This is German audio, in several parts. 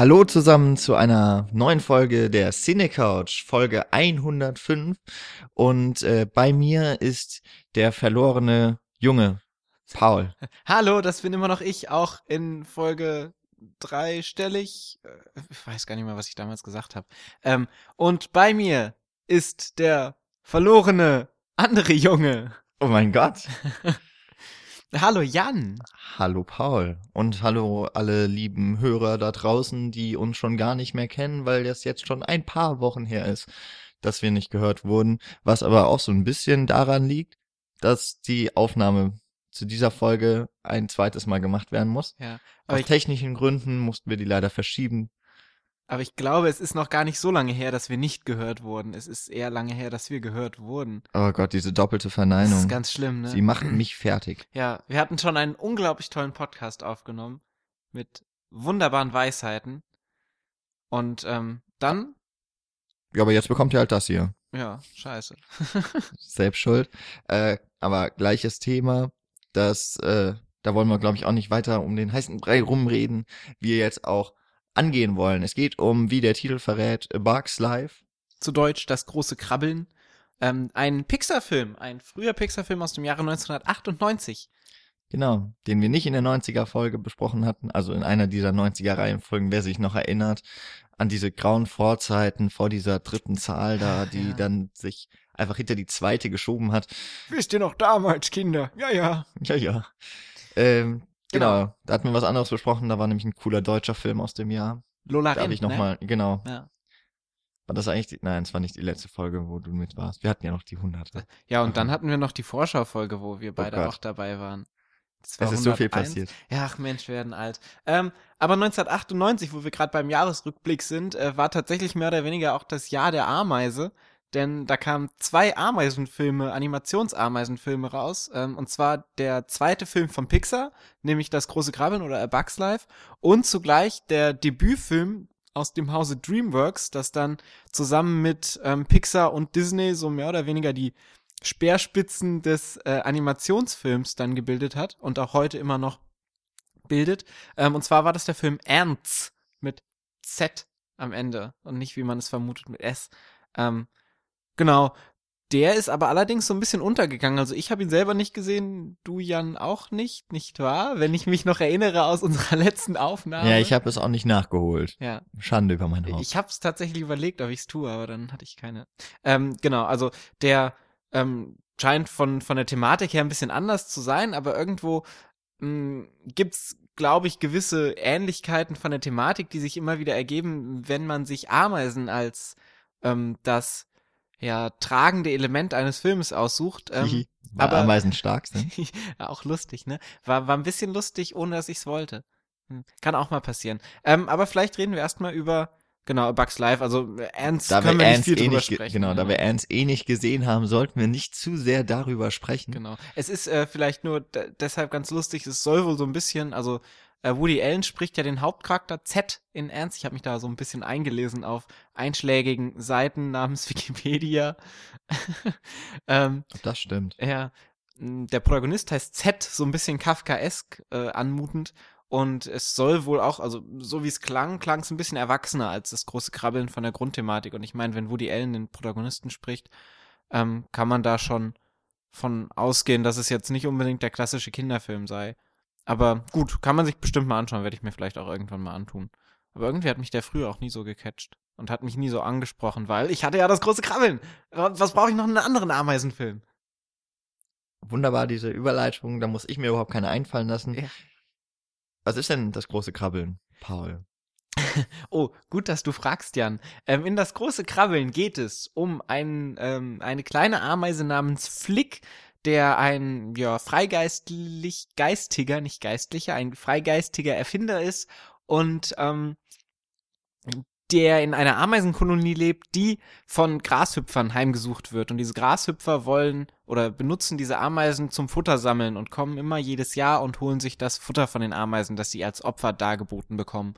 Hallo zusammen zu einer neuen Folge der Cine Couch, Folge 105. Und äh, bei mir ist der verlorene Junge, Paul. Hallo, das bin immer noch ich, auch in Folge dreistellig. Äh, Ich weiß gar nicht mehr, was ich damals gesagt habe. Ähm, und bei mir ist der verlorene andere Junge. Oh mein Gott. Hallo Jan. Hallo Paul. Und hallo alle lieben Hörer da draußen, die uns schon gar nicht mehr kennen, weil das jetzt schon ein paar Wochen her ist, dass wir nicht gehört wurden. Was aber auch so ein bisschen daran liegt, dass die Aufnahme zu dieser Folge ein zweites Mal gemacht werden muss. Ja, Aus technischen Gründen mussten wir die leider verschieben. Aber ich glaube, es ist noch gar nicht so lange her, dass wir nicht gehört wurden. Es ist eher lange her, dass wir gehört wurden. Oh Gott, diese doppelte Das Verneinung. ist ganz schlimm, ne? Sie macht mich fertig. Ja, wir hatten schon einen unglaublich tollen Podcast aufgenommen mit wunderbaren Weisheiten. Und ähm, dann, Ja, aber jetzt bekommt ihr halt das hier. ja, scheiße. Selbst schuld. Äh, aber gleiches Thema. Das, äh, da wollen wir, glaube ich, auch nicht weiter um den heißen Brei rumreden, wir jetzt auch angehen wollen. Es geht um, wie der Titel verrät, A Bugs Life. Zu Deutsch das große Krabbeln. Ähm, ein Pixar-Film, ein früher Pixar-Film aus dem Jahre 1998. Genau, den wir nicht in der 90er-Folge besprochen hatten, also in einer dieser 90er-Reihenfolgen, wer sich noch erinnert, an diese grauen Vorzeiten vor dieser dritten Zahl da, die Ja. dann sich einfach hinter die zweite geschoben hat. Wisst ihr noch damals, Kinder? Ja, ja. Ja, ja. Ähm, genau. Genau. da hatten wir was anderes besprochen, da war nämlich ein cooler deutscher Film aus dem Jahr. Lola Darf Rent, ich nochmal, ne? genau. Ja. War das eigentlich die, nein, es war nicht die letzte Folge, wo du mit warst. Wir hatten ja noch die hunderte. ja, und dann hatten wir noch die Vorschau-Folge, wo wir beide Gott. auch dabei waren. Das Es ist so viel 101. passiert. Ja, ach Mensch, wir werden alt. Ähm, aber 1998, wo wir gerade beim Jahresrückblick sind, äh, war tatsächlich mehr oder weniger auch das Jahr der Ameise. Denn da kamen zwei Ameisenfilme, Animationsameisenfilme raus. Ähm, und zwar der zweite Film von Pixar, nämlich Das große Krabbeln oder A Bug's Life. Und zugleich der Debütfilm aus dem Hause DreamWorks, das dann zusammen mit ähm, Pixar und Disney so mehr oder weniger die Speerspitzen des äh, Animationsfilms dann gebildet hat und auch heute immer noch bildet. Ähm, und zwar war das der Film Ants mit Z am Ende und nicht, wie man es vermutet, mit S. Ähm, genau. Der ist aber allerdings so ein bisschen untergegangen. Also ich habe ihn selber nicht gesehen, du Jan auch nicht, nicht wahr? Wenn ich mich noch erinnere aus unserer letzten Aufnahme. Ja, ich habe es auch nicht nachgeholt. Ja, Schande über mein Haupt. ich habe es tatsächlich überlegt, ob ich es tue, aber dann hatte ich keine. Ähm, genau, also der ähm, scheint von, von der Thematik her ein bisschen anders zu sein, aber irgendwo mh, gibt's, glaube ich, gewisse Ähnlichkeiten von der Thematik, die sich immer wieder ergeben, wenn man sich Ameisen als ähm, das ja tragende Element eines Filmes aussucht. Ähm. Weil aber- Ameisen stark ja, auch lustig, ne? War, war ein bisschen lustig, ohne dass ich's wollte. Hm. Kann auch mal passieren. Ähm, aber vielleicht reden wir erstmal über, genau, Bugs Life. Also, äh, Ernst Da wir können wir nicht Ernst viel eh drüber nicht, sprechen. genau, da wir Ernst eh nicht gesehen haben, sollten wir nicht zu sehr darüber sprechen. Genau. Es ist äh, vielleicht nur de deshalb ganz lustig, es soll wohl so ein bisschen, also Woody Allen spricht ja den Hauptcharakter Z in Ernst. Ich habe mich da so ein bisschen eingelesen auf einschlägigen Seiten namens Wikipedia. ähm, das stimmt. Ja, der Protagonist heißt Z, so ein bisschen Kafkaesk äh, anmutend. Und es soll wohl auch, also so wie es klang, klang es ein bisschen erwachsener als das große Krabbeln von der Grundthematik. Und ich meine, wenn Woody Allen den Protagonisten spricht, ähm, kann man da schon von ausgehen, dass es jetzt nicht unbedingt der klassische Kinderfilm sei. Aber gut, kann man sich bestimmt mal anschauen, werde ich mir vielleicht auch irgendwann mal antun. Aber irgendwie hat mich der früher auch nie so gecatcht und hat mich nie so angesprochen, weil ich hatte ja das große Krabbeln. Was brauche ich noch in einem anderen Ameisenfilm? Wunderbar, diese Überleitung, da muss ich mir überhaupt keine einfallen lassen. Ja. Was ist denn das große Krabbeln, Paul? Oh, gut, dass du fragst, Jan. Ähm, in das große Krabbeln geht es um ein, ähm, eine kleine Ameise namens Flick, der ein ja, freigeistlich geistiger, nicht geistlicher, ein freigeistiger Erfinder ist und ähm, der in einer Ameisenkolonie lebt, die von Grashüpfern heimgesucht wird. Und diese Grashüpfer wollen oder benutzen diese Ameisen zum Futter sammeln und kommen immer jedes Jahr und holen sich das Futter von den Ameisen, das sie als Opfer dargeboten bekommen.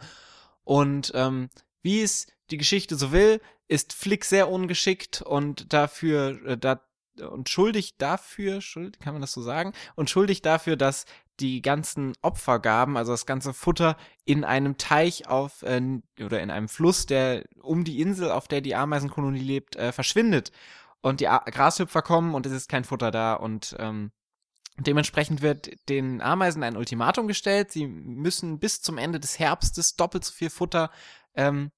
Und ähm, wie es die Geschichte so will, ist Flick sehr ungeschickt und dafür äh, da, und schuldig dafür, schuld, kann man das so sagen? Und schuldig dafür, dass die ganzen Opfergaben, also das ganze Futter, in einem Teich auf äh, oder in einem Fluss, der um die Insel, auf der die Ameisenkolonie lebt, äh, verschwindet. Und die A Grashüpfer kommen und es ist kein Futter da und ähm, Dementsprechend wird den Ameisen ein Ultimatum gestellt. Sie müssen bis zum Ende des Herbstes doppelt so viel Futter ähm,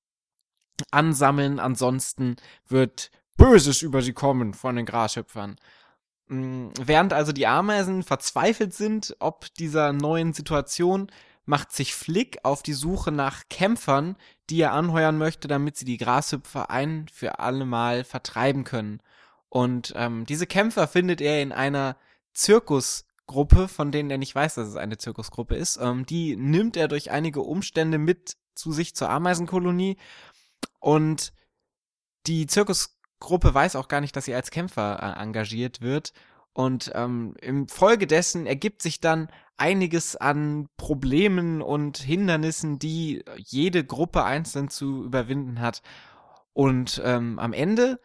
ansammeln. Ansonsten wird Böses über sie kommen von den Grashüpfern. Mm, während also die Ameisen verzweifelt sind, ob dieser neuen Situation, macht sich Flick auf die Suche nach Kämpfern, die er anheuern möchte, damit sie die Grashüpfer ein für alle Mal vertreiben können. Und ähm, diese Kämpfer findet er in einer Zirkusgruppe, von denen er nicht weiß, dass es eine Zirkusgruppe ist. Ähm, die nimmt er durch einige Umstände mit zu sich zur Ameisenkolonie und die Zirkusgruppe weiß auch gar nicht, dass sie als Kämpfer äh, engagiert wird. Und ähm, im Folge ergibt sich dann einiges an Problemen und Hindernissen, die jede Gruppe einzeln zu überwinden hat. Und ähm, am Ende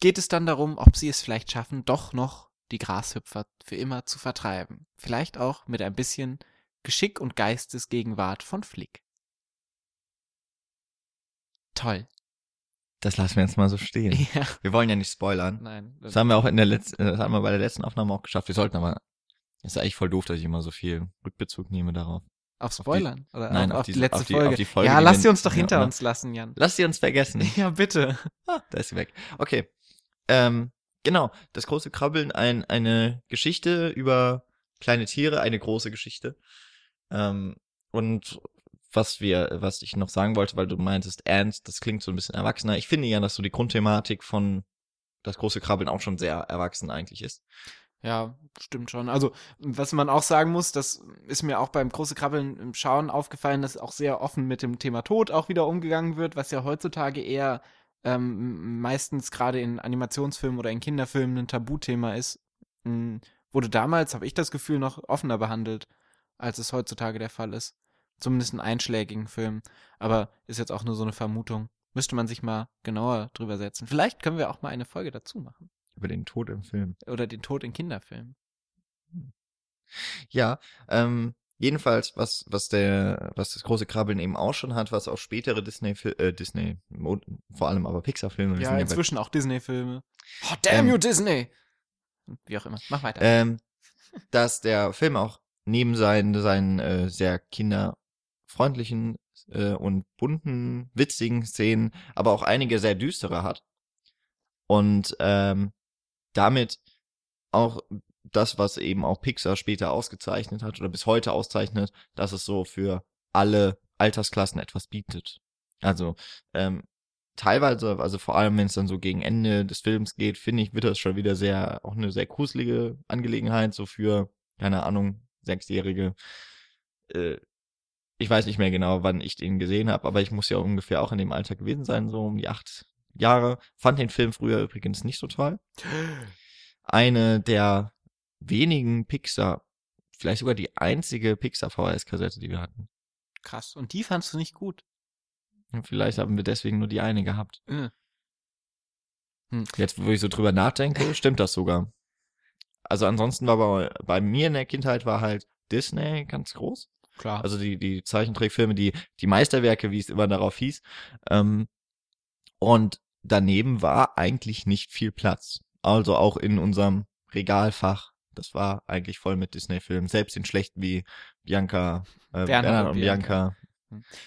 geht es dann darum, ob sie es vielleicht schaffen, doch noch die Grashüpfer für immer zu vertreiben. Vielleicht auch mit ein bisschen Geschick und Geistesgegenwart von Flick. Toll. Das lassen wir jetzt mal so stehen. Ja. Wir wollen ja nicht spoilern. Nein. Das haben wir auch in der letzten, das haben wir bei der letzten Aufnahme auch geschafft. Wir sollten aber, ist ja eigentlich voll doof, dass ich immer so viel Rückbezug nehme darauf. Auf Spoilern? Oder Nein, auf, auf auf die diese- letzte auf die- Folge. auf die Folge, ja, die lass sie uns doch ja, hinter oder? uns lassen, Jan. Lass sie uns vergessen. Ja, bitte. Ah, da ist sie weg. Okay. Ähm, genau. Das große Krabbeln, ein, eine Geschichte über kleine Tiere, eine große Geschichte. Ähm, und was wir, was ich noch sagen wollte, weil du meintest, Ant, das klingt so ein bisschen erwachsener. Ich finde ja, dass so die Grundthematik von das große Krabbeln auch schon sehr erwachsen eigentlich ist. Ja, stimmt schon. Also, was man auch sagen muss, das ist mir auch beim große Krabbeln im Schauen aufgefallen, dass auch sehr offen mit dem Thema Tod auch wieder umgegangen wird, was ja heutzutage eher ähm, meistens gerade in Animationsfilmen oder in Kinderfilmen ein Tabuthema ist. M, Wurde damals, habe ich das Gefühl, noch offener behandelt, als es heutzutage der Fall ist. Zumindest in einschlägigen Filmen. Aber ist jetzt auch nur so eine Vermutung. Müsste man sich mal genauer drüber setzen. Vielleicht können wir auch mal eine Folge dazu machen. Über den Tod im Film. Oder den Tod in Kinderfilmen. Ja, ähm, jedenfalls, was, was der, was das große Krabbeln eben auch schon hat, was auch spätere Disney, äh, Disney, vor allem aber Pixar-Filme, Ja, inzwischen auch Disney-Filme. Oh, damn Ähm, you, Disney! Wie auch immer. Mach weiter. ähm, dass der Film auch neben seinen, seinen äh, sehr kinderfreundlichen äh, und bunten, witzigen Szenen, aber auch einige sehr düstere hat. Und ähm, damit auch das, was eben auch Pixar später ausgezeichnet hat oder bis heute auszeichnet, dass es so für alle Altersklassen etwas bietet. Also ähm, teilweise, also vor allem wenn es dann so gegen Ende des Films geht, finde ich, wird das schon wieder sehr, auch eine sehr gruselige Angelegenheit, so für, keine Ahnung, Sechsjährige. Äh, ich weiß nicht mehr genau, wann ich den gesehen habe, aber ich muss ja ungefähr auch in dem Alter gewesen sein, so um die acht Jahre. Fand den Film früher übrigens nicht so toll. Eine der wenigen Pixar, vielleicht sogar die einzige Pixar VHS-Kassette, die wir hatten. Krass. Und die fandst du nicht gut. Vielleicht haben wir deswegen nur die eine gehabt. Äh. Jetzt, wo ich so drüber nachdenke, stimmt das sogar. Also ansonsten war bei, bei mir in der Kindheit war halt Disney ganz groß. Klar. Also die, die Zeichentrickfilme, die, die Meisterwerke, wie es immer darauf hieß. Ähm, und daneben war eigentlich nicht viel Platz. Also auch in unserem Regalfach. Das war eigentlich voll mit Disney-Filmen. Selbst den schlechten wie Bianca, äh, Bernhard, und Bianca.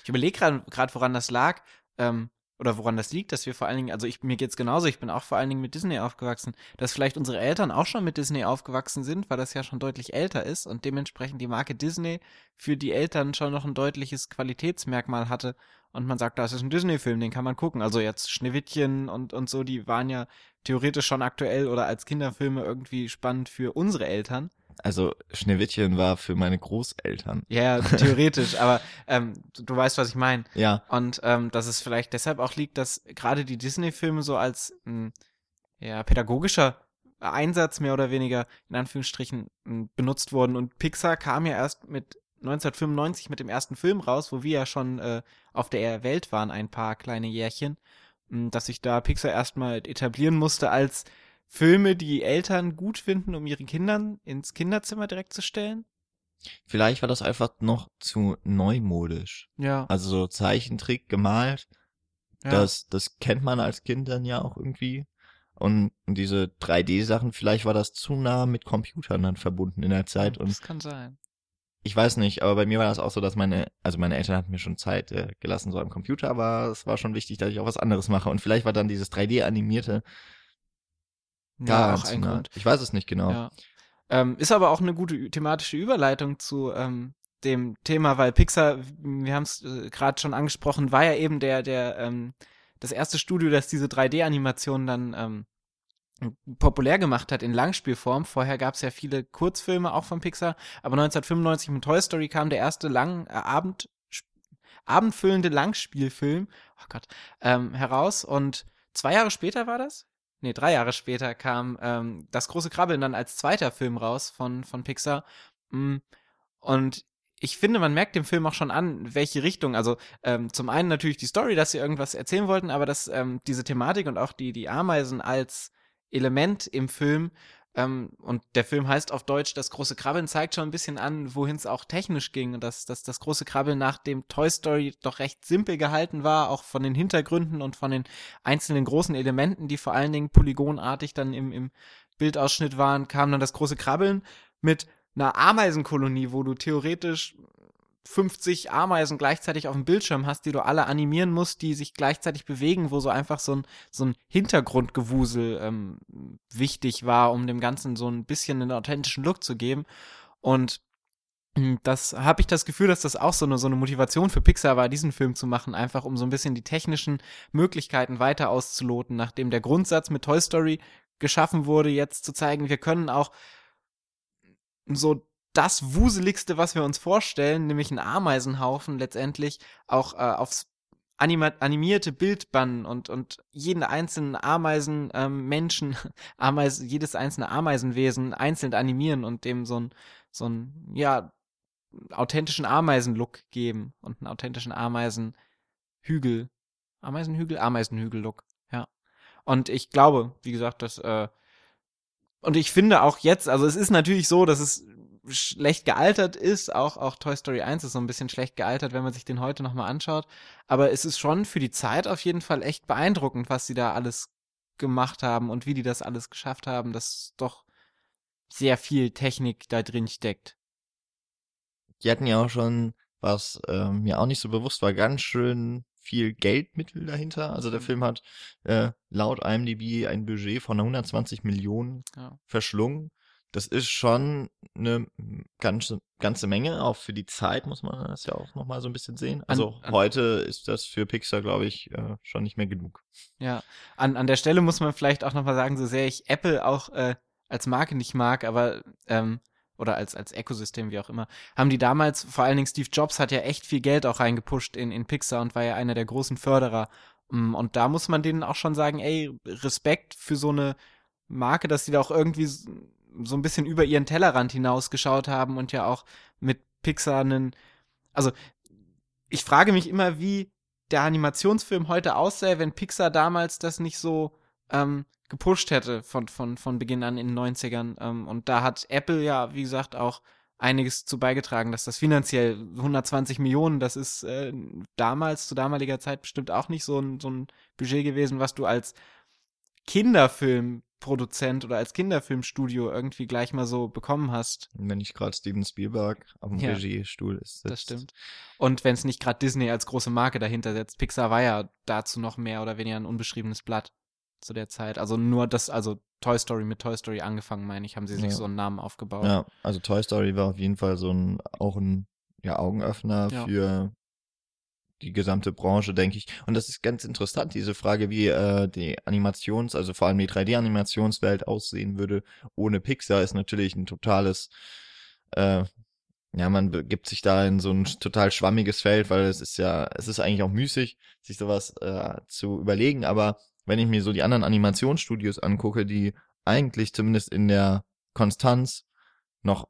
Ich überlege gerade, woran das lag, ähm, oder woran das liegt, dass wir vor allen Dingen, also ich, mir geht's genauso, ich bin auch vor allen Dingen mit Disney aufgewachsen, dass vielleicht unsere Eltern auch schon mit Disney aufgewachsen sind, weil das ja schon deutlich älter ist und dementsprechend die Marke Disney für die Eltern schon noch ein deutliches Qualitätsmerkmal hatte und man sagt, das ist ein Disney-Film, den kann man gucken. Also jetzt Schneewittchen und, und so, die waren ja theoretisch schon aktuell oder als Kinderfilme irgendwie spannend für unsere Eltern. Also Schneewittchen war für meine Großeltern. Ja, ja, theoretisch, aber ähm, du, du weißt, was ich meine. Ja, Und ähm, dass es vielleicht deshalb auch liegt, dass gerade die Disney-Filme so als mh, ja, pädagogischer Einsatz mehr oder weniger in Anführungsstrichen mh, benutzt wurden. Und Pixar kam ja erst mit 1995 mit dem ersten Film raus, wo wir ja schon äh, auf der Welt waren, ein paar kleine Jährchen, mh, dass sich da Pixar erstmal etablieren musste als Filme, die Eltern gut finden, um ihre Kindern ins Kinderzimmer direkt zu stellen. Vielleicht war das einfach noch zu neumodisch. Ja. Also so Zeichentrick gemalt, ja. das, das kennt man als Kind dann ja auch irgendwie. Und diese 3D-Sachen, vielleicht war das zu nah mit Computern dann verbunden in der Zeit. Und das kann sein. ich weiß nicht, aber bei mir war das auch so, dass meine, also meine Eltern hatten mir schon Zeit äh, gelassen so am Computer, aber es war schon wichtig, dass ich auch was anderes mache. Und vielleicht war dann dieses 3D-animierte gar ja, auch ein nah. Grund. Ich weiß es nicht genau. Ja. Ähm, ist aber auch eine gute thematische Überleitung zu ähm, dem Thema, weil Pixar, wir haben es äh, gerade schon angesprochen, war ja eben der, der, ähm, das erste Studio, das diese 3D-Animation dann ähm, populär gemacht hat in Langspielform. Vorher gab es ja viele Kurzfilme auch von Pixar, aber 1995 mit Toy Story kam der erste lang äh, Abend abendfüllende Langspielfilm, oh Gott, ähm, heraus und zwei Jahre später war das? Nee, drei Jahre später kam ähm, das große Krabbeln dann als zweiter Film raus von, von Pixar. Mm, Und ich finde, man merkt dem Film auch schon an, welche Richtung. Also ähm, zum einen natürlich die Story, dass sie irgendwas erzählen wollten, aber dass ähm, diese Thematik und auch die, die Ameisen als Element im Film ähm, und der Film heißt auf Deutsch Das große Krabbeln, zeigt schon ein bisschen an, wohin es auch technisch ging und dass, dass das große Krabbeln nach dem Toy Story doch recht simpel gehalten war, auch von den Hintergründen und von den einzelnen großen Elementen, die vor allen Dingen polygonartig dann im, im Bildausschnitt waren, kam dann das große Krabbeln mit einer Ameisenkolonie, wo du theoretisch 50 Ameisen gleichzeitig auf dem Bildschirm hast, die du alle animieren musst, die sich gleichzeitig bewegen, wo so einfach so ein, so ein Hintergrundgewusel ähm, wichtig war, um dem Ganzen so ein bisschen einen authentischen Look zu geben. Und mh, das habe ich das Gefühl, dass das auch so eine, so eine Motivation für Pixar war, diesen Film zu machen, einfach um so ein bisschen die technischen Möglichkeiten weiter auszuloten, nachdem der Grundsatz mit Toy Story geschaffen wurde, jetzt zu zeigen, wir können auch so das Wuseligste, was wir uns vorstellen, nämlich einen Ameisenhaufen letztendlich auch äh, aufs animierte Bild bannen und, und jeden einzelnen Ameisen, ähm, Menschen, Ameisen, jedes einzelne Ameisenwesen einzeln animieren und dem so ein, so ein, ja, authentischen Ameisenlook geben und einen authentischen Ameisenhügel. Ameisenhügel? Ameisenhügel-Look, ja. Und ich glaube, wie gesagt, dass, äh, und ich finde auch jetzt, also es ist natürlich so, dass es schlecht gealtert ist. Auch, auch Toy Story 1 ist so ein bisschen schlecht gealtert, wenn man sich den heute nochmal anschaut. Aber es ist schon für die Zeit auf jeden Fall echt beeindruckend, was sie da alles gemacht haben und wie die das alles geschafft haben, dass doch sehr viel Technik da drin steckt. Die hatten ja auch schon, was äh, mir auch nicht so bewusst war, ganz schön viel Geldmittel dahinter. Also der Mhm. Film hat äh, laut IMDb ein Budget von 120 Millionen Ja. verschlungen. Das ist schon eine ganze, ganze Menge, auch für die Zeit muss man das ja auch nochmal so ein bisschen sehen. Also an- heute ist das für Pixar, glaube ich, äh, schon nicht mehr genug. Ja, an, an der Stelle muss man vielleicht auch nochmal sagen, so sehr ich Apple auch äh, als Marke nicht mag, aber ähm, oder als, als Ökosystem, wie auch immer, haben die damals, vor allen Dingen Steve Jobs hat ja echt viel Geld auch reingepusht in, in Pixar und war ja einer der großen Förderer. Mm, Und da muss man denen auch schon sagen, ey, Respekt für so eine Marke, dass die da auch irgendwie so ein bisschen über ihren Tellerrand hinausgeschaut haben und ja auch mit Pixar einen, also ich frage mich immer, wie der Animationsfilm heute aussähe, wenn Pixar damals das nicht so ähm, gepusht hätte von, von, von Beginn an in den 90ern. Ähm, und da hat Apple ja, wie gesagt, auch einiges zu beigetragen, dass das finanziell 120 Millionen, das ist äh, damals, zu damaliger Zeit bestimmt auch nicht so ein, so ein Budget gewesen, was du als Kinderfilmproduzent oder als Kinderfilmstudio irgendwie gleich mal so bekommen hast. Wenn nicht gerade Steven Spielberg am Ja. Regiestuhl ist. Das stimmt. Und wenn es nicht gerade Disney als große Marke dahinter setzt. Pixar war ja dazu noch mehr oder weniger ein unbeschriebenes Blatt zu der Zeit. Also nur das, also Toy Story mit Toy Story angefangen, meine ich, haben sie sich Ja. so einen Namen aufgebaut. Ja, also Toy Story war auf jeden Fall so ein, auch ein, ja, Augenöffner Ja. für die gesamte Branche, denke ich. Und das ist ganz interessant, diese Frage, wie äh, die Animations-, also vor allem die 3D-Animationswelt aussehen würde ohne Pixar, ist natürlich ein totales, äh, ja, man begibt sich da in so ein total schwammiges Feld, weil es ist ja, es ist eigentlich auch müßig, sich sowas äh, zu überlegen, aber wenn ich mir so die anderen Animationsstudios angucke, die eigentlich zumindest in der Konstanz noch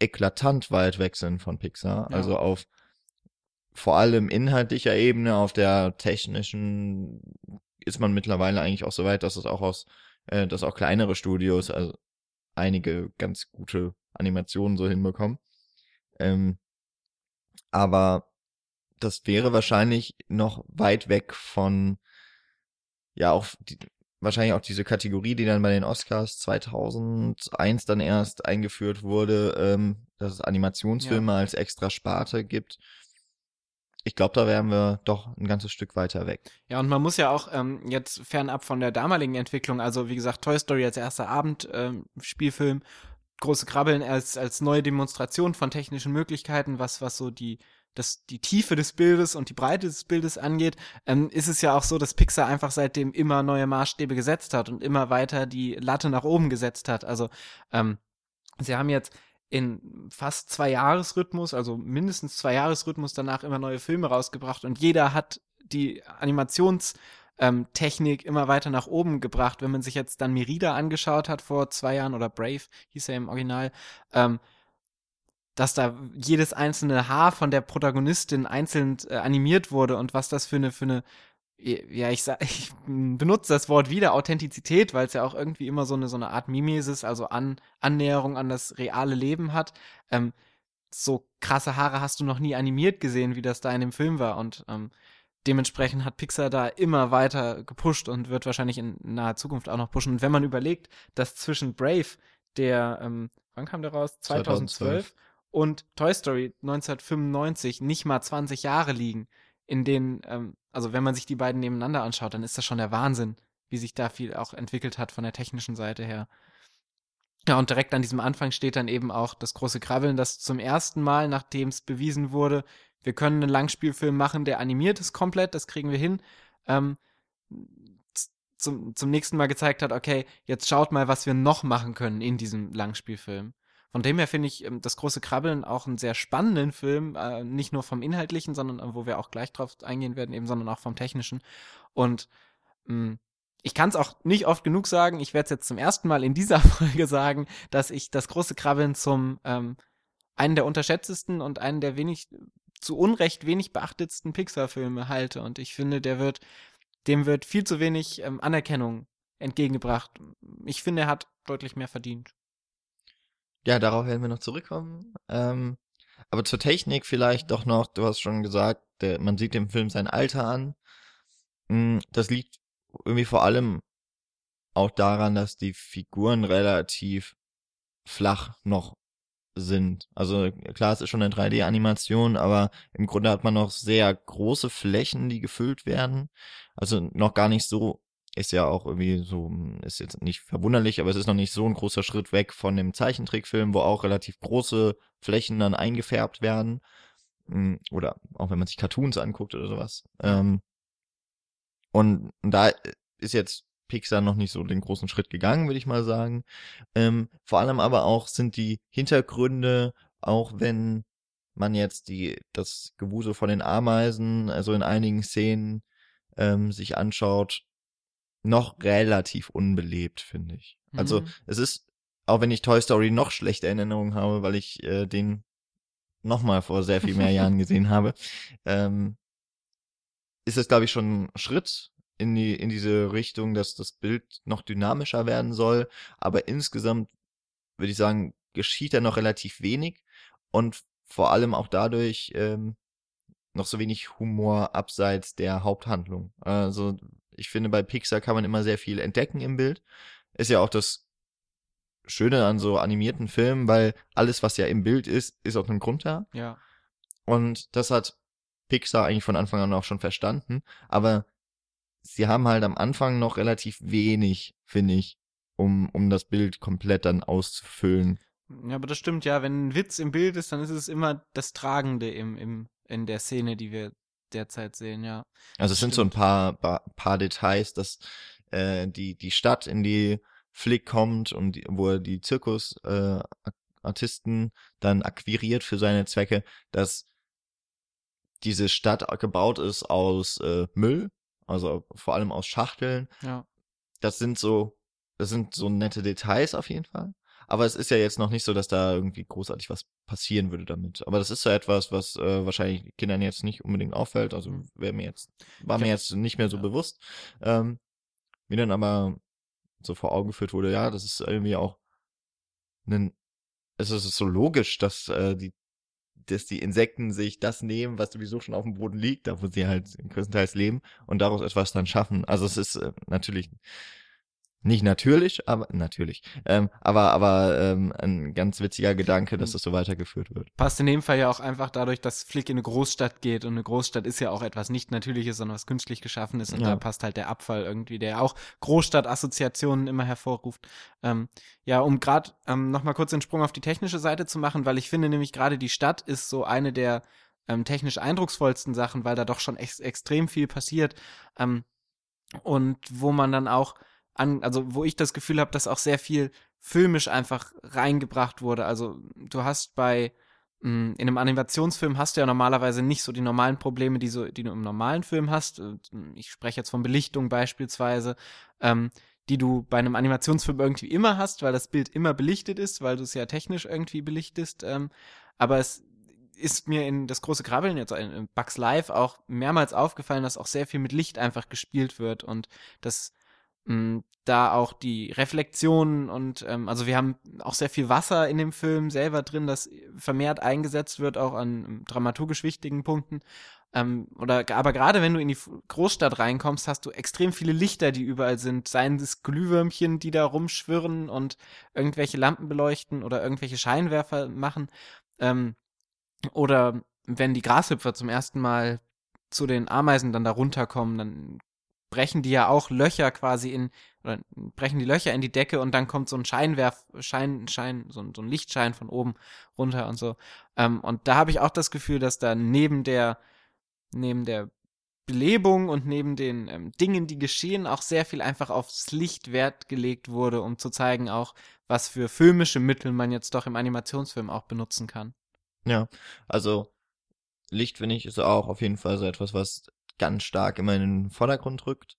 eklatant weit weg sind von Pixar, Ja. also auf vor allem inhaltlicher Ebene, auf der technischen ist man mittlerweile eigentlich auch so weit, dass es auch aus äh, dass auch kleinere Studios also einige ganz gute Animationen so hinbekommen. Ähm, aber das wäre wahrscheinlich noch weit weg von ja auch die, wahrscheinlich auch diese Kategorie, die dann bei den Oscars 2001 dann erst eingeführt wurde, ähm, dass es Animationsfilme ja. als extra Sparte gibt. Ich glaube, da wären wir doch ein ganzes Stück weiter weg. Ja, und man muss ja auch ähm, jetzt fernab von der damaligen Entwicklung, also wie gesagt, Toy Story als erster Abend-Spielfilm, ähm, große Krabbeln als, als neue Demonstration von technischen Möglichkeiten, was, was so die, das, die Tiefe des Bildes und die Breite des Bildes angeht, ähm, ist es ja auch so, dass Pixar einfach seitdem immer neue Maßstäbe gesetzt hat und immer weiter die Latte nach oben gesetzt hat. Also ähm, sie haben jetzt in fast zwei Jahresrhythmus, also mindestens zwei Jahresrhythmus danach immer neue Filme rausgebracht und jeder hat die Animationstechnik ähm, immer weiter nach oben gebracht. Wenn man sich jetzt dann Merida angeschaut hat vor zwei Jahren oder Brave hieß er im Original, ähm, dass da jedes einzelne Haar von der Protagonistin einzeln äh, animiert wurde und was das für eine für eine ja, ich, sag, ich benutze das Wort wieder Authentizität, weil es ja auch irgendwie immer so eine, so eine Art Mimesis, also an, Annäherung an das reale Leben hat. Ähm, so krasse Haare hast du noch nie animiert gesehen, wie das da in dem Film war. Und ähm, dementsprechend hat Pixar da immer weiter gepusht und wird wahrscheinlich in naher Zukunft auch noch pushen. Und wenn man überlegt, dass zwischen Brave, der, ähm, wann kam der raus? 2012, 2012. und Toy Story 1995 nicht mal 20 Jahre liegen, in denen ähm, also wenn man sich die beiden nebeneinander anschaut, dann ist das schon der Wahnsinn, wie sich da viel auch entwickelt hat von der technischen Seite her. Ja, und direkt an diesem Anfang steht dann eben auch das große Krabbeln, das zum ersten Mal, nachdem es bewiesen wurde, wir können einen Langspielfilm machen, der animiert ist komplett, das kriegen wir hin, ähm, zum, zum nächsten Mal gezeigt hat, okay, jetzt schaut mal, was wir noch machen können in diesem Langspielfilm. Von dem her finde ich ähm, das große Krabbeln auch einen sehr spannenden Film, äh, nicht nur vom Inhaltlichen, sondern äh, wo wir auch gleich drauf eingehen werden, eben, sondern auch vom Technischen. Und mh, hm, ich kann es auch nicht oft genug sagen, ich werde es jetzt zum ersten Mal in dieser Folge sagen, dass ich das große Krabbeln zum ähm, einen der unterschätztesten und einen der wenig zu Unrecht wenig beachtetsten Pixar-Filme halte. Und ich finde, der wird, dem wird viel zu wenig ähm, Anerkennung entgegengebracht. Ich finde, er hat deutlich mehr verdient. Ja, darauf werden wir noch zurückkommen. Ähm, aber zur Technik vielleicht doch noch, du hast schon gesagt, der, man sieht dem Film sein Alter an. Hm, das liegt irgendwie vor allem auch daran, dass die Figuren relativ flach noch sind. Also klar, es ist schon eine 3D-Animation, aber im Grunde hat man noch sehr große Flächen, die gefüllt werden. Also noch gar nicht so ist ja auch irgendwie so, hm, ist jetzt nicht verwunderlich, aber es ist noch nicht so ein großer Schritt weg von dem Zeichentrickfilm, wo auch relativ große Flächen dann eingefärbt werden. Hm, oder auch wenn man sich Cartoons anguckt oder sowas. Ähm, und, und da ist jetzt Pixar noch nicht so den großen Schritt gegangen, würde ich mal sagen. Ähm, vor allem aber auch sind die Hintergründe, auch wenn man jetzt die, das Gewusel von den Ameisen, also in einigen Szenen ähm, sich anschaut, noch relativ unbelebt, finde ich. Also mhm. es ist, auch wenn ich Toy Story noch schlechte Erinnerungen habe, weil ich äh, den nochmal vor sehr viel mehr Jahren gesehen habe, ähm, ist es, glaube ich, schon ein Schritt in die in diese Richtung, dass das Bild noch dynamischer werden soll. Aber insgesamt würde ich sagen, geschieht da noch relativ wenig und vor allem auch dadurch ähm, noch so wenig Humor abseits der Haupthandlung. Also ich finde, bei Pixar kann man immer sehr viel entdecken im Bild. Ist ja auch das Schöne an so animierten Filmen, weil alles, was ja im Bild ist, ist aus einem Grund da. Ja. Und das hat Pixar eigentlich von Anfang an auch schon verstanden. Aber sie haben halt am Anfang noch relativ wenig, finde ich, um, um das Bild komplett dann auszufüllen. Ja, aber das stimmt ja. Wenn ein Witz im Bild ist, dann ist es immer das Tragende im, im, in der Szene, die wir derzeit sehen, ja. Also es sind so ein paar, paar, paar Details, dass äh, die, die Stadt, in die Flick kommt und die, wo er die Zirkusartisten äh, dann akquiriert für seine Zwecke, dass diese Stadt gebaut ist aus äh, Müll, also vor allem aus Schachteln. Ja. Das sind so, das sind so nette Details auf jeden Fall. Aber es ist ja jetzt noch nicht so, dass da irgendwie großartig was passieren würde damit. Aber das ist ja etwas, was äh, wahrscheinlich Kindern jetzt nicht unbedingt auffällt. Also mhm. wäre mir jetzt, war mir jetzt nicht mehr so ja. bewusst. Ähm, mir dann aber so vor Augen geführt wurde, ja, das ist irgendwie auch ein, es ist so logisch, dass äh, die dass die Insekten sich das nehmen, was sowieso schon auf dem Boden liegt, da wo sie halt größtenteils leben und daraus etwas dann schaffen. Also es ist äh, natürlich nicht natürlich, aber natürlich. Ähm, aber aber ähm, ein ganz witziger Gedanke, dass das so weitergeführt wird. Passt in dem Fall ja auch einfach dadurch, dass Flick in eine Großstadt geht und eine Großstadt ist ja auch etwas nicht Natürliches, sondern was künstlich geschaffen ist und ja. da passt halt der Abfall irgendwie, der auch Großstadtassoziationen immer hervorruft. Ähm, ja, um gerade ähm, nochmal kurz den Sprung auf die technische Seite zu machen, weil ich finde nämlich gerade die Stadt ist so eine der ähm, technisch eindrucksvollsten Sachen, weil da doch schon ex extrem viel passiert ähm, und wo man dann auch an, also wo ich das Gefühl habe, dass auch sehr viel filmisch einfach reingebracht wurde. Also du hast bei hm, in einem Animationsfilm hast du ja normalerweise nicht so die normalen Probleme, die so, die du im normalen Film hast. Äh, ich spreche jetzt von Belichtung beispielsweise, ähm, die du bei einem Animationsfilm irgendwie immer hast, weil das Bild immer belichtet ist, weil du es ja technisch irgendwie belichtest. Ähm, aber es ist mir in das große Krabbeln jetzt in Bugs Live auch mehrmals aufgefallen, dass auch sehr viel mit Licht einfach gespielt wird und das Mm, da auch die Reflexionen und ähm, also wir haben auch sehr viel Wasser in dem Film selber drin, das vermehrt eingesetzt wird, auch an dramaturgisch wichtigen Punkten. Ähm, oder aber gerade wenn du in die Großstadt reinkommst, hast du extrem viele Lichter, die überall sind. Seien es Glühwürmchen, die da rumschwirren und irgendwelche Lampen beleuchten oder irgendwelche Scheinwerfer machen. Ähm, oder wenn die Grashüpfer zum ersten Mal zu den Ameisen dann da runterkommen, dann brechen die ja auch Löcher quasi in, oder brechen die Löcher in die Decke und dann kommt so ein Scheinwerf, Schein, Schein, so ein, so ein Lichtschein von oben runter und so. Ähm, und da habe ich auch das Gefühl, dass da neben der, neben der Belebung und neben den ähm, Dingen, die geschehen, auch sehr viel einfach aufs Licht Wert gelegt wurde, um zu zeigen auch, was für filmische Mittel man jetzt doch im Animationsfilm auch benutzen kann. Ja, also Licht finde ich ist auch auf jeden Fall so etwas, was ganz stark immer in den Vordergrund rückt.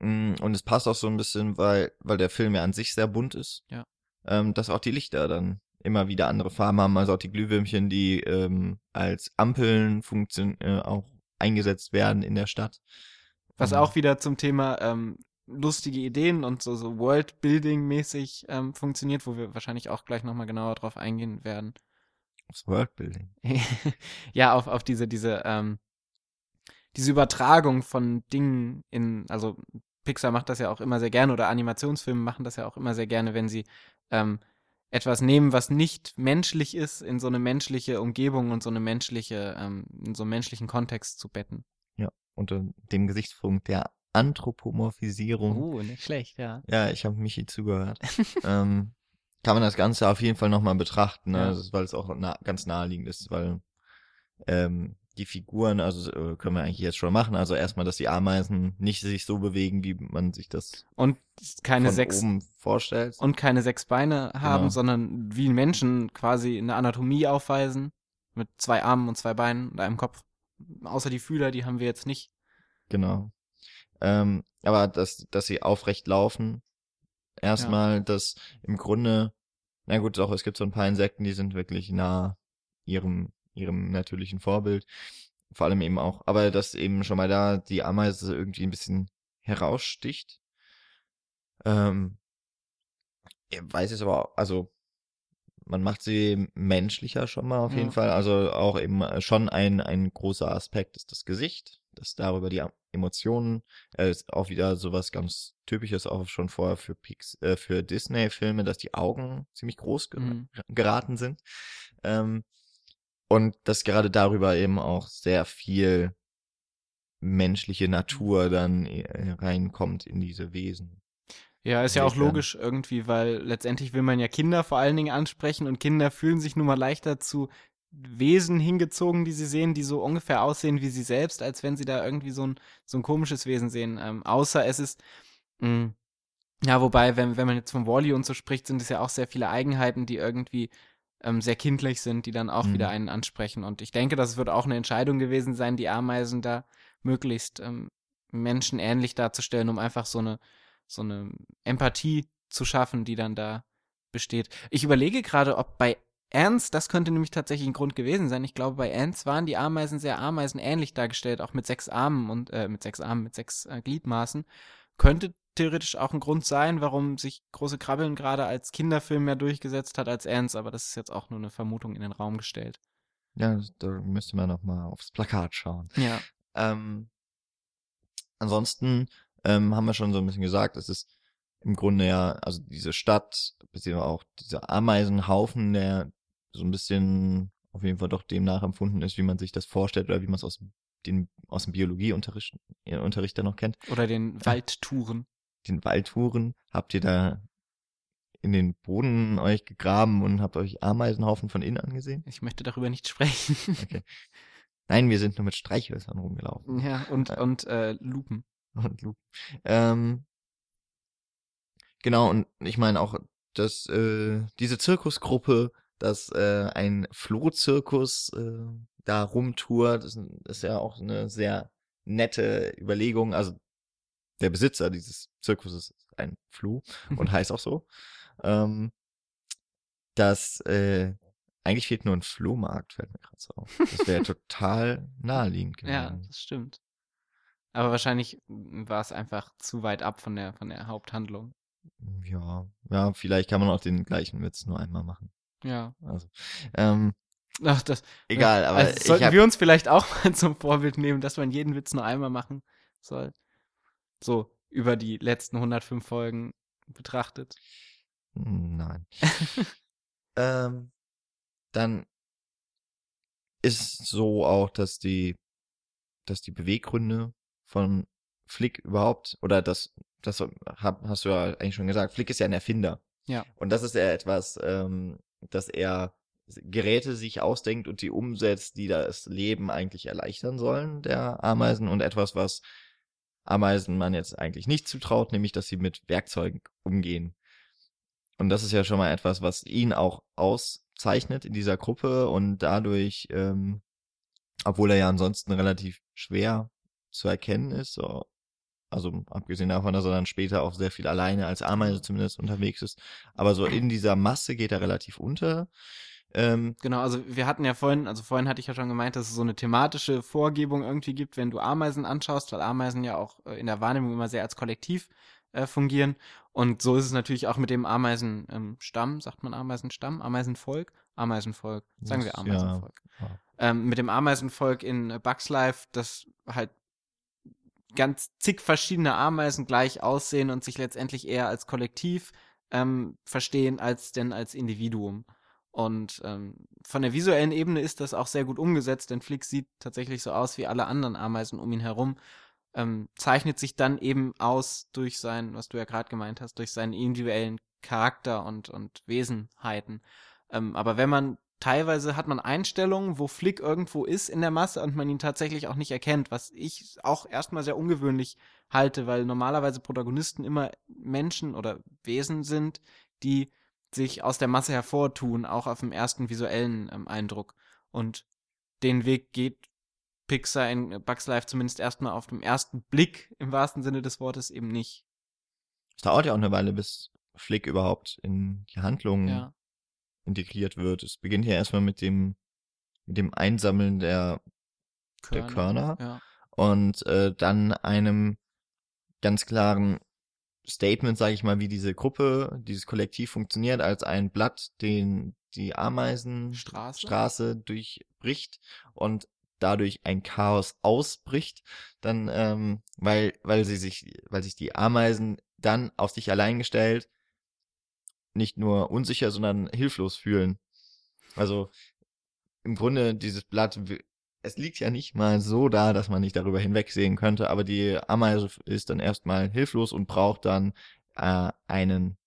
Mm, und es passt auch so ein bisschen, weil, weil der Film ja an sich sehr bunt ist. Ja. Ähm, dass auch die Lichter dann immer wieder andere Farben haben, also auch die Glühwürmchen, die ähm, als Ampeln funktion äh, auch eingesetzt werden in der Stadt. Was um, auch wieder zum Thema ähm, lustige Ideen und so, so Worldbuilding-mäßig ähm, funktioniert, wo wir wahrscheinlich auch gleich nochmal genauer drauf eingehen werden. Aufs Worldbuilding. ja, auf, auf diese, diese ähm, diese Übertragung von Dingen in, also Pixar macht das ja auch immer sehr gerne oder Animationsfilme machen das ja auch immer sehr gerne, wenn sie ähm, etwas nehmen, was nicht menschlich ist, in so eine menschliche Umgebung und so eine menschliche, ähm, in so einen menschlichen Kontext zu betten. Ja, unter dem Gesichtspunkt der Anthropomorphisierung. Oh, nicht schlecht, ja. Ja, ich habe Michi zugehört. ähm, kann man das Ganze auf jeden Fall nochmal betrachten, ne? Ja. weil es auch na ganz naheliegend ist, weil ähm, die Figuren, also äh, können wir eigentlich jetzt schon machen. Also erstmal, dass die Ameisen nicht sich so bewegen, wie man sich das und keine von sechs oben vorstellt und keine sechs Beine haben, genau. sondern wie Menschen quasi eine Anatomie aufweisen mit zwei Armen und zwei Beinen und einem Kopf. Außer die Fühler, die haben wir jetzt nicht. Genau. Ähm, aber dass dass sie aufrecht laufen. Erstmal, ja. dass im Grunde, na gut, auch es gibt so ein paar Insekten, die sind wirklich nah ihrem ihrem natürlichen Vorbild. Vor allem eben auch, aber dass eben schon mal da die Ameise irgendwie ein bisschen heraussticht. Ähm, ich weiß es aber, auch, also man macht sie menschlicher schon mal auf jeden Fall. Also auch eben äh, schon ein, ein großer Aspekt ist das Gesicht, dass darüber die Emotionen, äh, ist auch wieder sowas ganz typisches auch schon vorher für Pix, äh, für Disney-Filme, dass die Augen ziemlich groß ger mhm. geraten sind. Ähm, und dass gerade darüber eben auch sehr viel menschliche Natur dann äh, reinkommt in diese Wesen. Ja, ist ja auch logisch irgendwie, weil letztendlich will man ja Kinder vor allen Dingen ansprechen und Kinder fühlen sich nun mal leichter zu Wesen hingezogen, die sie sehen, die so ungefähr aussehen wie sie selbst, als wenn sie da irgendwie so ein, so ein komisches Wesen sehen. Ähm, außer es ist, mh, hm, ja, wobei, wenn, wenn man jetzt von Wally und so spricht, sind es ja auch sehr viele Eigenheiten, die irgendwie ähm, sehr kindlich sind, die dann auch mhm. wieder einen ansprechen. Und ich denke, das wird auch eine Entscheidung gewesen sein, die Ameisen da möglichst ähm, menschenähnlich darzustellen, um einfach so eine, so eine Empathie zu schaffen, die dann da besteht. Ich überlege gerade, ob bei Ernst, das könnte nämlich tatsächlich ein Grund gewesen sein. Ich glaube, bei Ernst waren die Ameisen sehr ameisenähnlich dargestellt, auch mit sechs Armen und äh, mit sechs Armen, mit sechs äh, Gliedmaßen. Könnte theoretisch auch ein Grund sein, warum sich Große Krabbeln gerade als Kinderfilm mehr durchgesetzt hat als Ernst, aber das ist jetzt auch nur eine Vermutung in den Raum gestellt. Ja, da müsste man noch mal aufs Plakat schauen. Ja. Ähm, ansonsten ähm, haben wir schon so ein bisschen gesagt, es ist im Grunde ja, also diese Stadt, beziehungsweise auch dieser Ameisenhaufen, der so ein bisschen auf jeden Fall doch dem nachempfunden ist, wie man sich das vorstellt oder wie man es aus den, aus dem Biologieunterricht äh, Unterricht dann noch kennt. Oder den Waldtouren. Den Waldtouren habt ihr da in den Boden euch gegraben und habt euch Ameisenhaufen von innen angesehen? Ich möchte darüber nicht sprechen. Okay. Nein, wir sind nur mit Streichhölzern rumgelaufen. ja, und, Äh. und äh, Lupen. Und Luke. Ähm, genau, und ich meine auch, dass äh, diese Zirkusgruppe, dass äh, ein Flohzirkus äh, da rumtourt, ist, ist ja auch eine sehr nette Überlegung. Also der Besitzer dieses Zirkuses ist ein Floh und heißt auch so. Ähm, dass äh, eigentlich fehlt nur ein Flohmarkt, fällt mir gerade so auf. Das wäre total naheliegend Ja, gewesen. das stimmt. Aber wahrscheinlich war es einfach zu weit ab von der, von der Haupthandlung. Ja, ja, vielleicht kann man auch den gleichen Witz nur einmal machen. Ja. Also, ähm, Ach, das, egal, aber also sollten hab, wir uns vielleicht auch mal zum Vorbild nehmen, dass man jeden Witz nur einmal machen soll. So über die letzten 105 Folgen betrachtet. nein. ähm, dann ist so auch, dass die, dass die Beweggründe von Flick überhaupt, oder das, das hast du ja eigentlich schon gesagt, Flick ist ja ein Erfinder. Ja. Und das ist ja etwas, ähm, dass er Geräte sich ausdenkt und die umsetzt, die das Leben eigentlich erleichtern sollen, der Ameisen, und etwas, was Ameisen man jetzt eigentlich nicht zutraut, nämlich, dass sie mit Werkzeugen umgehen. Und das ist ja schon mal etwas, was ihn auch auszeichnet in dieser Gruppe und dadurch, ähm, obwohl er ja ansonsten relativ schwer zu erkennen ist, so, also abgesehen davon, dass er dann später auch sehr viel alleine als Ameise zumindest unterwegs ist, aber so in dieser Masse geht er relativ unter. Ähm, Genau, also wir hatten ja vorhin, also vorhin hatte ich ja schon gemeint, dass es so eine thematische Vorgebung irgendwie gibt, wenn du Ameisen anschaust, weil Ameisen ja auch äh, in der Wahrnehmung immer sehr als Kollektiv äh, fungieren. Und so ist es natürlich auch mit dem Ameisenstamm, ähm, sagt man Ameisenstamm, Ameisenvolk, Ameisenvolk, sagen wir Das- Ameisenvolk. ja. Ähm, mit dem Ameisenvolk in Bugs Life, das halt ganz zig verschiedene Ameisen gleich aussehen und sich letztendlich eher als Kollektiv ähm, verstehen als denn als Individuum. Und ähm, von der visuellen Ebene ist das auch sehr gut umgesetzt, denn Flick sieht tatsächlich so aus wie alle anderen Ameisen um ihn herum. Ähm, zeichnet sich dann eben aus durch sein, was du ja gerade gemeint hast, durch seinen individuellen Charakter und, und Wesenheiten. Ähm, aber wenn man teilweise hat man Einstellungen, wo Flick irgendwo ist in der Masse und man ihn tatsächlich auch nicht erkennt, was ich auch erstmal sehr ungewöhnlich halte, weil normalerweise Protagonisten immer Menschen oder Wesen sind, die sich aus der Masse hervortun, auch auf dem ersten visuellen ähm, Eindruck. Und den Weg geht Pixar in Bugs Life zumindest erstmal auf dem ersten Blick im wahrsten Sinne des Wortes eben nicht. es dauert ja auch eine Weile, bis Flick überhaupt in die Handlung Ja. integriert wird. Es beginnt ja erstmal mit dem, mit dem Einsammeln der, der Körner Ja. und äh, dann einem ganz klaren Statement, sage ich mal, wie diese Gruppe, dieses Kollektiv funktioniert, als ein Blatt, den die Ameisenstraße Straße. durchbricht und dadurch ein Chaos ausbricht, dann, ähm, weil, weil sie sich, weil sich die Ameisen dann auf sich allein gestellt nicht nur unsicher, sondern hilflos fühlen. Also im Grunde dieses Blatt, es liegt ja nicht mal so da, dass man nicht darüber hinwegsehen könnte, aber die Ameise ist dann erstmal hilflos und braucht dann äh, einen,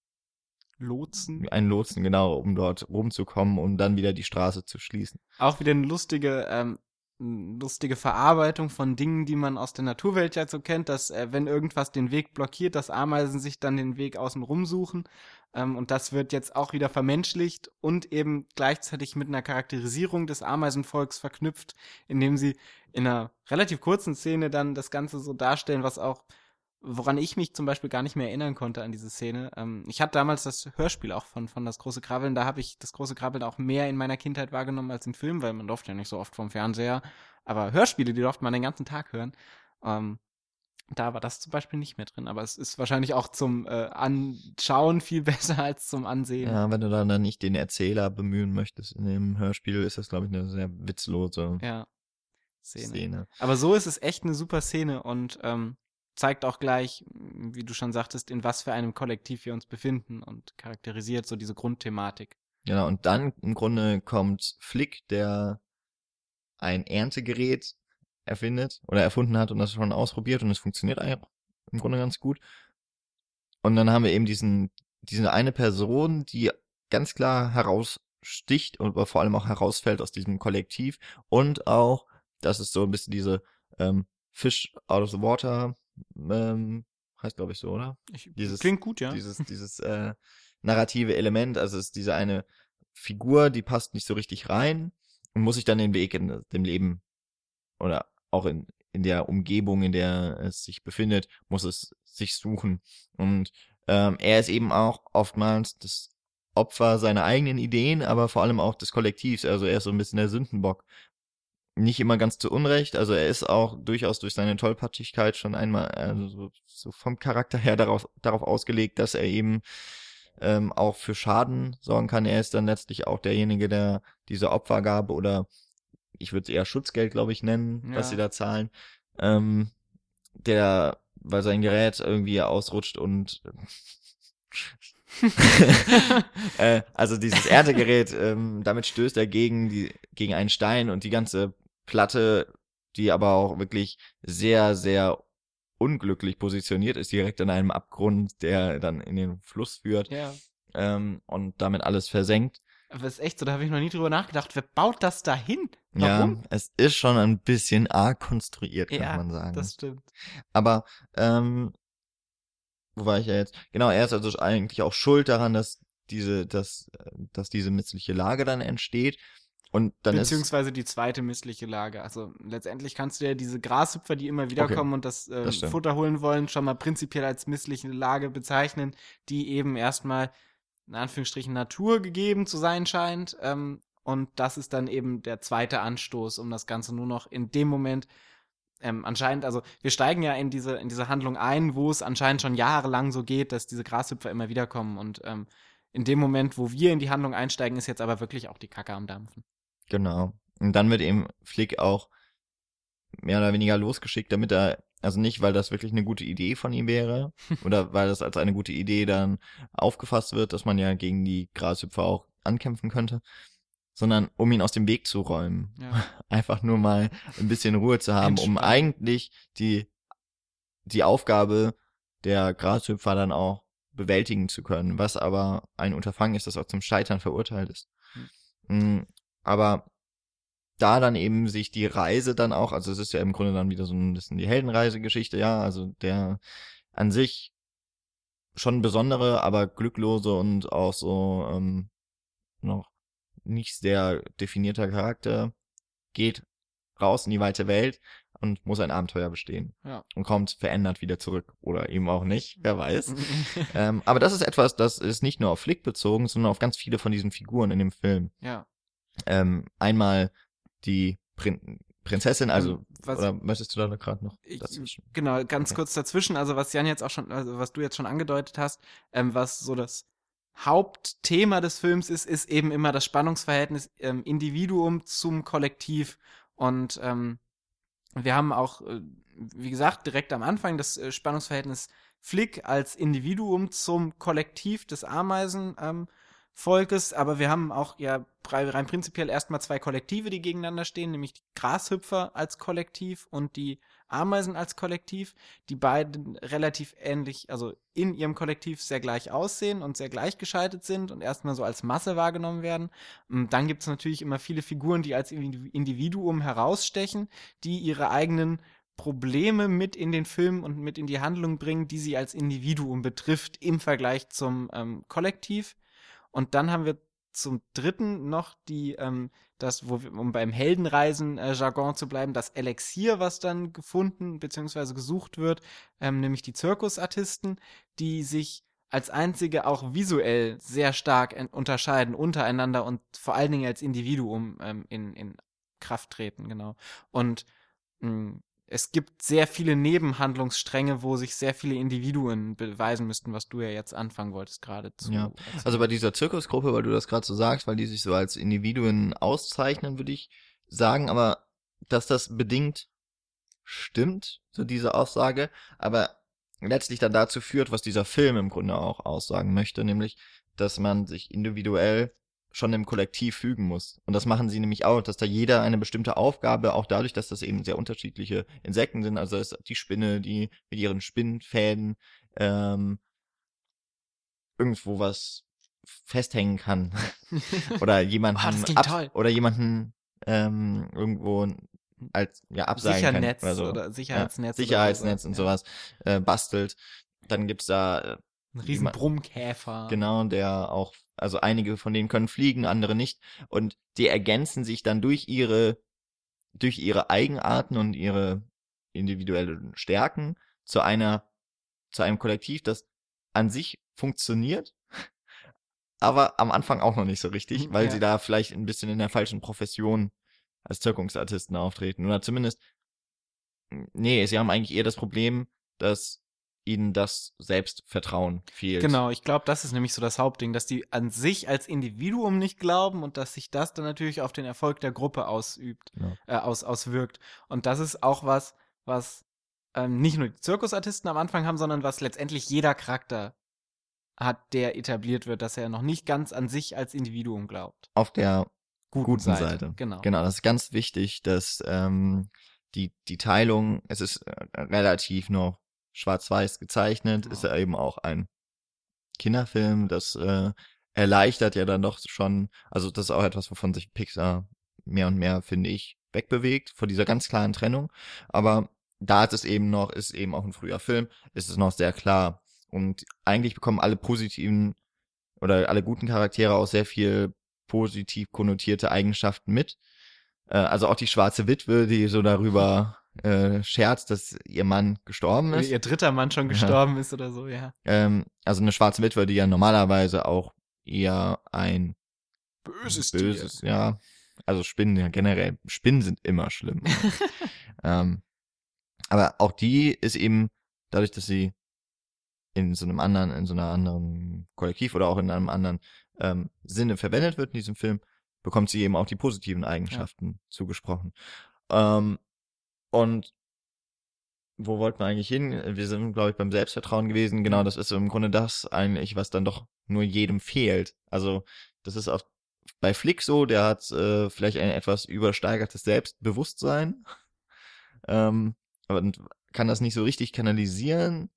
Lotsen. einen Lotsen, genau, um dort rumzukommen, um dann wieder die Straße zu schließen. Auch wieder eine lustige, ähm, lustige Verarbeitung von Dingen, die man aus der Naturwelt ja so kennt, dass äh, wenn irgendwas den Weg blockiert, dass Ameisen sich dann den Weg außen rum suchen. Ähm, und das wird jetzt auch wieder vermenschlicht und eben gleichzeitig mit einer Charakterisierung des Ameisenvolks verknüpft, indem sie in einer relativ kurzen Szene dann das Ganze so darstellen, was auch woran ich mich zum Beispiel gar nicht mehr erinnern konnte an diese Szene. Ähm, ich hatte damals das Hörspiel auch von, von Das große Krabbeln. Da habe ich das große Krabbeln auch mehr in meiner Kindheit wahrgenommen als im Film, weil man durfte ja nicht so oft vom Fernseher. Aber Hörspiele, die durfte man den ganzen Tag hören. Ähm, Da war das zum Beispiel nicht mehr drin, aber es ist wahrscheinlich auch zum äh, Anschauen viel besser als zum Ansehen. Ja, wenn du dann, nicht den Erzähler bemühen möchtest in dem Hörspiel, ist das, glaube ich, eine sehr witzlose Ja. Szene. Szene. Aber so ist es echt eine super Szene und ähm, zeigt auch gleich, wie du schon sagtest, in was für einem Kollektiv wir uns befinden und charakterisiert so diese Grundthematik. Genau, und dann im Grunde kommt Flick, der ein Erntegerät erfindet oder erfunden hat und das schon ausprobiert und es funktioniert eigentlich im Grunde ganz gut. Und dann haben wir eben diesen, diese eine Person, die ganz klar heraussticht und vor allem auch herausfällt aus diesem Kollektiv und auch, das ist so ein bisschen diese ähm, Fish out of the water, ähm, heißt glaube ich so, oder? Ich, Dieses- klingt gut, ja. dieses, dieses äh, narrative Element, also es ist diese eine Figur, die passt nicht so richtig rein und muss sich dann den Weg in dem Leben oder auch in, in der Umgebung, in der es sich befindet, muss es sich suchen. Und ähm, er ist eben auch oftmals das Opfer seiner eigenen Ideen, aber vor allem auch des Kollektivs. Also er ist so ein bisschen der Sündenbock. Nicht immer ganz zu Unrecht, also er ist auch durchaus durch seine Tollpatschigkeit schon einmal also so, vom Charakter her darauf, darauf ausgelegt, dass er eben ähm, auch für Schaden sorgen kann. Er ist dann letztlich auch derjenige, der diese Opfergabe oder ich würde es eher Schutzgeld, glaube ich, nennen, was Ja. sie da zahlen, ähm, der, weil sein Gerät irgendwie ausrutscht und äh, also dieses Erntegerät, ähm, damit stößt er gegen die gegen einen Stein und die ganze Platte, die aber auch wirklich sehr sehr unglücklich positioniert ist, direkt an einem Abgrund, der dann in den Fluss führt ja. ähm, und damit alles versenkt. Aber es ist echt so, da habe ich noch nie drüber nachgedacht. Wer baut das da hin? Warum? Ja, es ist schon ein bisschen arg konstruiert, kann Ja, man sagen. Das stimmt. Aber, ähm, wo war ich ja jetzt? Genau, er ist also eigentlich auch schuld daran, dass diese, dass, äh, dass diese missliche Lage dann entsteht. Und dann Beziehungsweise die zweite missliche Lage. Also letztendlich kannst du ja diese Grashüpfer, die immer wieder Okay, kommen und das, äh, das stimmt. Futter holen wollen, schon mal prinzipiell als missliche Lage bezeichnen, die eben erstmal in Anführungsstrichen Natur gegeben zu sein scheint. Ähm, und das ist dann eben der zweite Anstoß, um das Ganze nur noch in dem Moment ähm, anscheinend, also wir steigen ja in diese, in diese Handlung ein, wo es anscheinend schon jahrelang so geht, dass diese Grashüpfer immer wieder kommen. Und ähm, in dem Moment, wo wir in die Handlung einsteigen, ist jetzt aber wirklich auch die Kacke am Dampfen. Genau. Und dann wird eben Flick auch mehr oder weniger losgeschickt, damit er, also nicht, weil das wirklich eine gute Idee von ihm wäre, oder weil das als eine gute Idee dann aufgefasst wird, dass man ja gegen die Grashüpfer auch ankämpfen könnte, sondern um ihn aus dem Weg zu räumen. Ja. Einfach nur mal ein bisschen Ruhe zu haben, um eigentlich die, die Aufgabe der Grashüpfer dann auch bewältigen zu können, was aber ein Unterfangen ist, das auch zum Scheitern verurteilt ist. Mm, Aber da dann eben sich die Reise dann auch, also es ist ja im Grunde dann wieder so ein bisschen die Heldenreisegeschichte, ja, also der an sich schon besondere, aber glücklose und auch so ähm, noch nicht sehr definierter Charakter geht raus in die weite Welt und muss ein Abenteuer bestehen Ja. und kommt verändert wieder zurück oder eben auch nicht, wer weiß. ähm, aber das ist etwas, das ist nicht nur auf Flick bezogen, sondern auf ganz viele von diesen Figuren in dem Film. ja. Ähm, einmal die Prin Prinzessin, also Ähm, was- oder möchtest du da gerade noch Ich- dazwischen? Genau, ganz Okay. kurz dazwischen, also was Jan jetzt auch schon, also was du jetzt schon angedeutet hast, ähm, was so das Hauptthema des Films ist, ist eben immer das Spannungsverhältnis ähm, Individuum zum Kollektiv. Und ähm, wir haben auch, äh, wie gesagt, direkt am Anfang das äh, Spannungsverhältnis Flick als Individuum zum Kollektiv des Ameisen. Ähm, Volkes, aber wir haben auch ja rein prinzipiell erstmal zwei Kollektive, die gegeneinander stehen, nämlich die Grashüpfer als Kollektiv und die Ameisen als Kollektiv, die beiden relativ ähnlich, also in ihrem Kollektiv sehr gleich aussehen und sehr gleichgeschaltet sind und erstmal so als Masse wahrgenommen werden. Und dann gibt es natürlich immer viele Figuren, die als Individu- Individuum herausstechen, die ihre eigenen Probleme mit in den Film und mit in die Handlung bringen, die sie als Individuum betrifft im Vergleich zum ähm, Kollektiv. Und dann haben wir zum dritten noch die, ähm, das, wo wir, um beim Heldenreisen-Jargon zu bleiben, das Elixier, was dann gefunden bzw. gesucht wird, ähm, nämlich die Zirkusartisten, die sich als einzige auch visuell sehr stark en- unterscheiden untereinander und vor allen Dingen als Individuum ähm, in, in Kraft treten, genau. Und mh, es gibt sehr viele Nebenhandlungsstränge, wo sich sehr viele Individuen beweisen müssten, was du ja jetzt anfangen wolltest gerade zu. Ja. erzählen. Also bei dieser Zirkusgruppe, weil du das gerade so sagst, weil die sich so als Individuen auszeichnen, würde ich sagen, aber dass das bedingt stimmt, so diese Aussage, aber letztlich dann dazu führt, was dieser Film im Grunde auch aussagen möchte, nämlich, dass man sich individuell schon im Kollektiv fügen muss. Und das machen sie nämlich auch, dass da jeder eine bestimmte Aufgabe, auch dadurch, dass das eben sehr unterschiedliche Insekten sind, also ist die Spinne, die mit ihren Spinnfäden ähm, irgendwo was festhängen kann. oder jemanden Oh, ab, oder jemanden ähm, irgendwo als ja abseilen kann Sichernetz oder so. oder Sicherheitsnetz. ja, oder Sicherheitsnetz so, und sowas äh, bastelt. Dann gibt's da äh, Ein riesen Brummkäfer. Genau, der auch, also einige von denen können fliegen, andere nicht. Und die ergänzen sich dann durch ihre, durch ihre Eigenarten und ihre individuellen Stärken zu einer, zu einem Kollektiv, das an sich funktioniert, aber am Anfang auch noch nicht so richtig, Mhm, weil ja. sie da vielleicht ein bisschen in der falschen Profession als Zirkusartisten auftreten. Oder zumindest, nee, sie haben eigentlich eher das Problem, dass ihnen das Selbstvertrauen fehlt. Genau, ich glaube, das ist nämlich so das Hauptding, dass die an sich als Individuum nicht glauben und dass sich das dann natürlich auf den Erfolg der Gruppe ausübt, Ja. äh, aus, auswirkt. Und das ist auch was, was ähm, nicht nur die Zirkusartisten am Anfang haben, sondern was letztendlich jeder Charakter hat, der etabliert wird, dass er noch nicht ganz an sich als Individuum glaubt. Auf der Guten, guten Seite. Genau. Genau, das ist ganz wichtig, dass ähm, die, die Teilung, es ist äh, relativ noch schwarz-weiß gezeichnet, Genau. ist ja eben auch ein Kinderfilm, das äh, erleichtert ja dann doch schon, also das ist auch etwas, wovon sich Pixar mehr und mehr, finde ich, wegbewegt, vor dieser ganz klaren Trennung. Aber da ist es eben noch, ist eben auch ein früher Film, ist es noch sehr klar. Und eigentlich bekommen alle positiven oder alle guten Charaktere auch sehr viel positiv konnotierte Eigenschaften mit. Äh, also auch die schwarze Witwe, die so darüber äh, scherzt, dass ihr Mann gestorben ist. ihr dritter Mann schon Ja. gestorben ist oder so, ja. Ähm, also eine schwarze Witwe, die ja normalerweise auch eher ein Böses, böses, ja. Also Spinnen ja generell, Spinnen sind immer schlimm. ähm, aber auch die ist eben dadurch, dass sie in so einem anderen, in so einer anderen Kollektiv oder auch in einem anderen ähm, Sinne verwendet wird in diesem Film, bekommt sie eben auch die positiven Eigenschaften zugesprochen. Ähm, und wo wollten wir eigentlich hin? Wir sind, glaube ich, beim Selbstvertrauen gewesen. Genau, das ist im Grunde das eigentlich, was dann doch nur jedem fehlt. Also, das ist auf, bei Flick so, der hat äh, vielleicht ein etwas übersteigertes Selbstbewusstsein, ähm, aber und kann das nicht so richtig kanalisieren,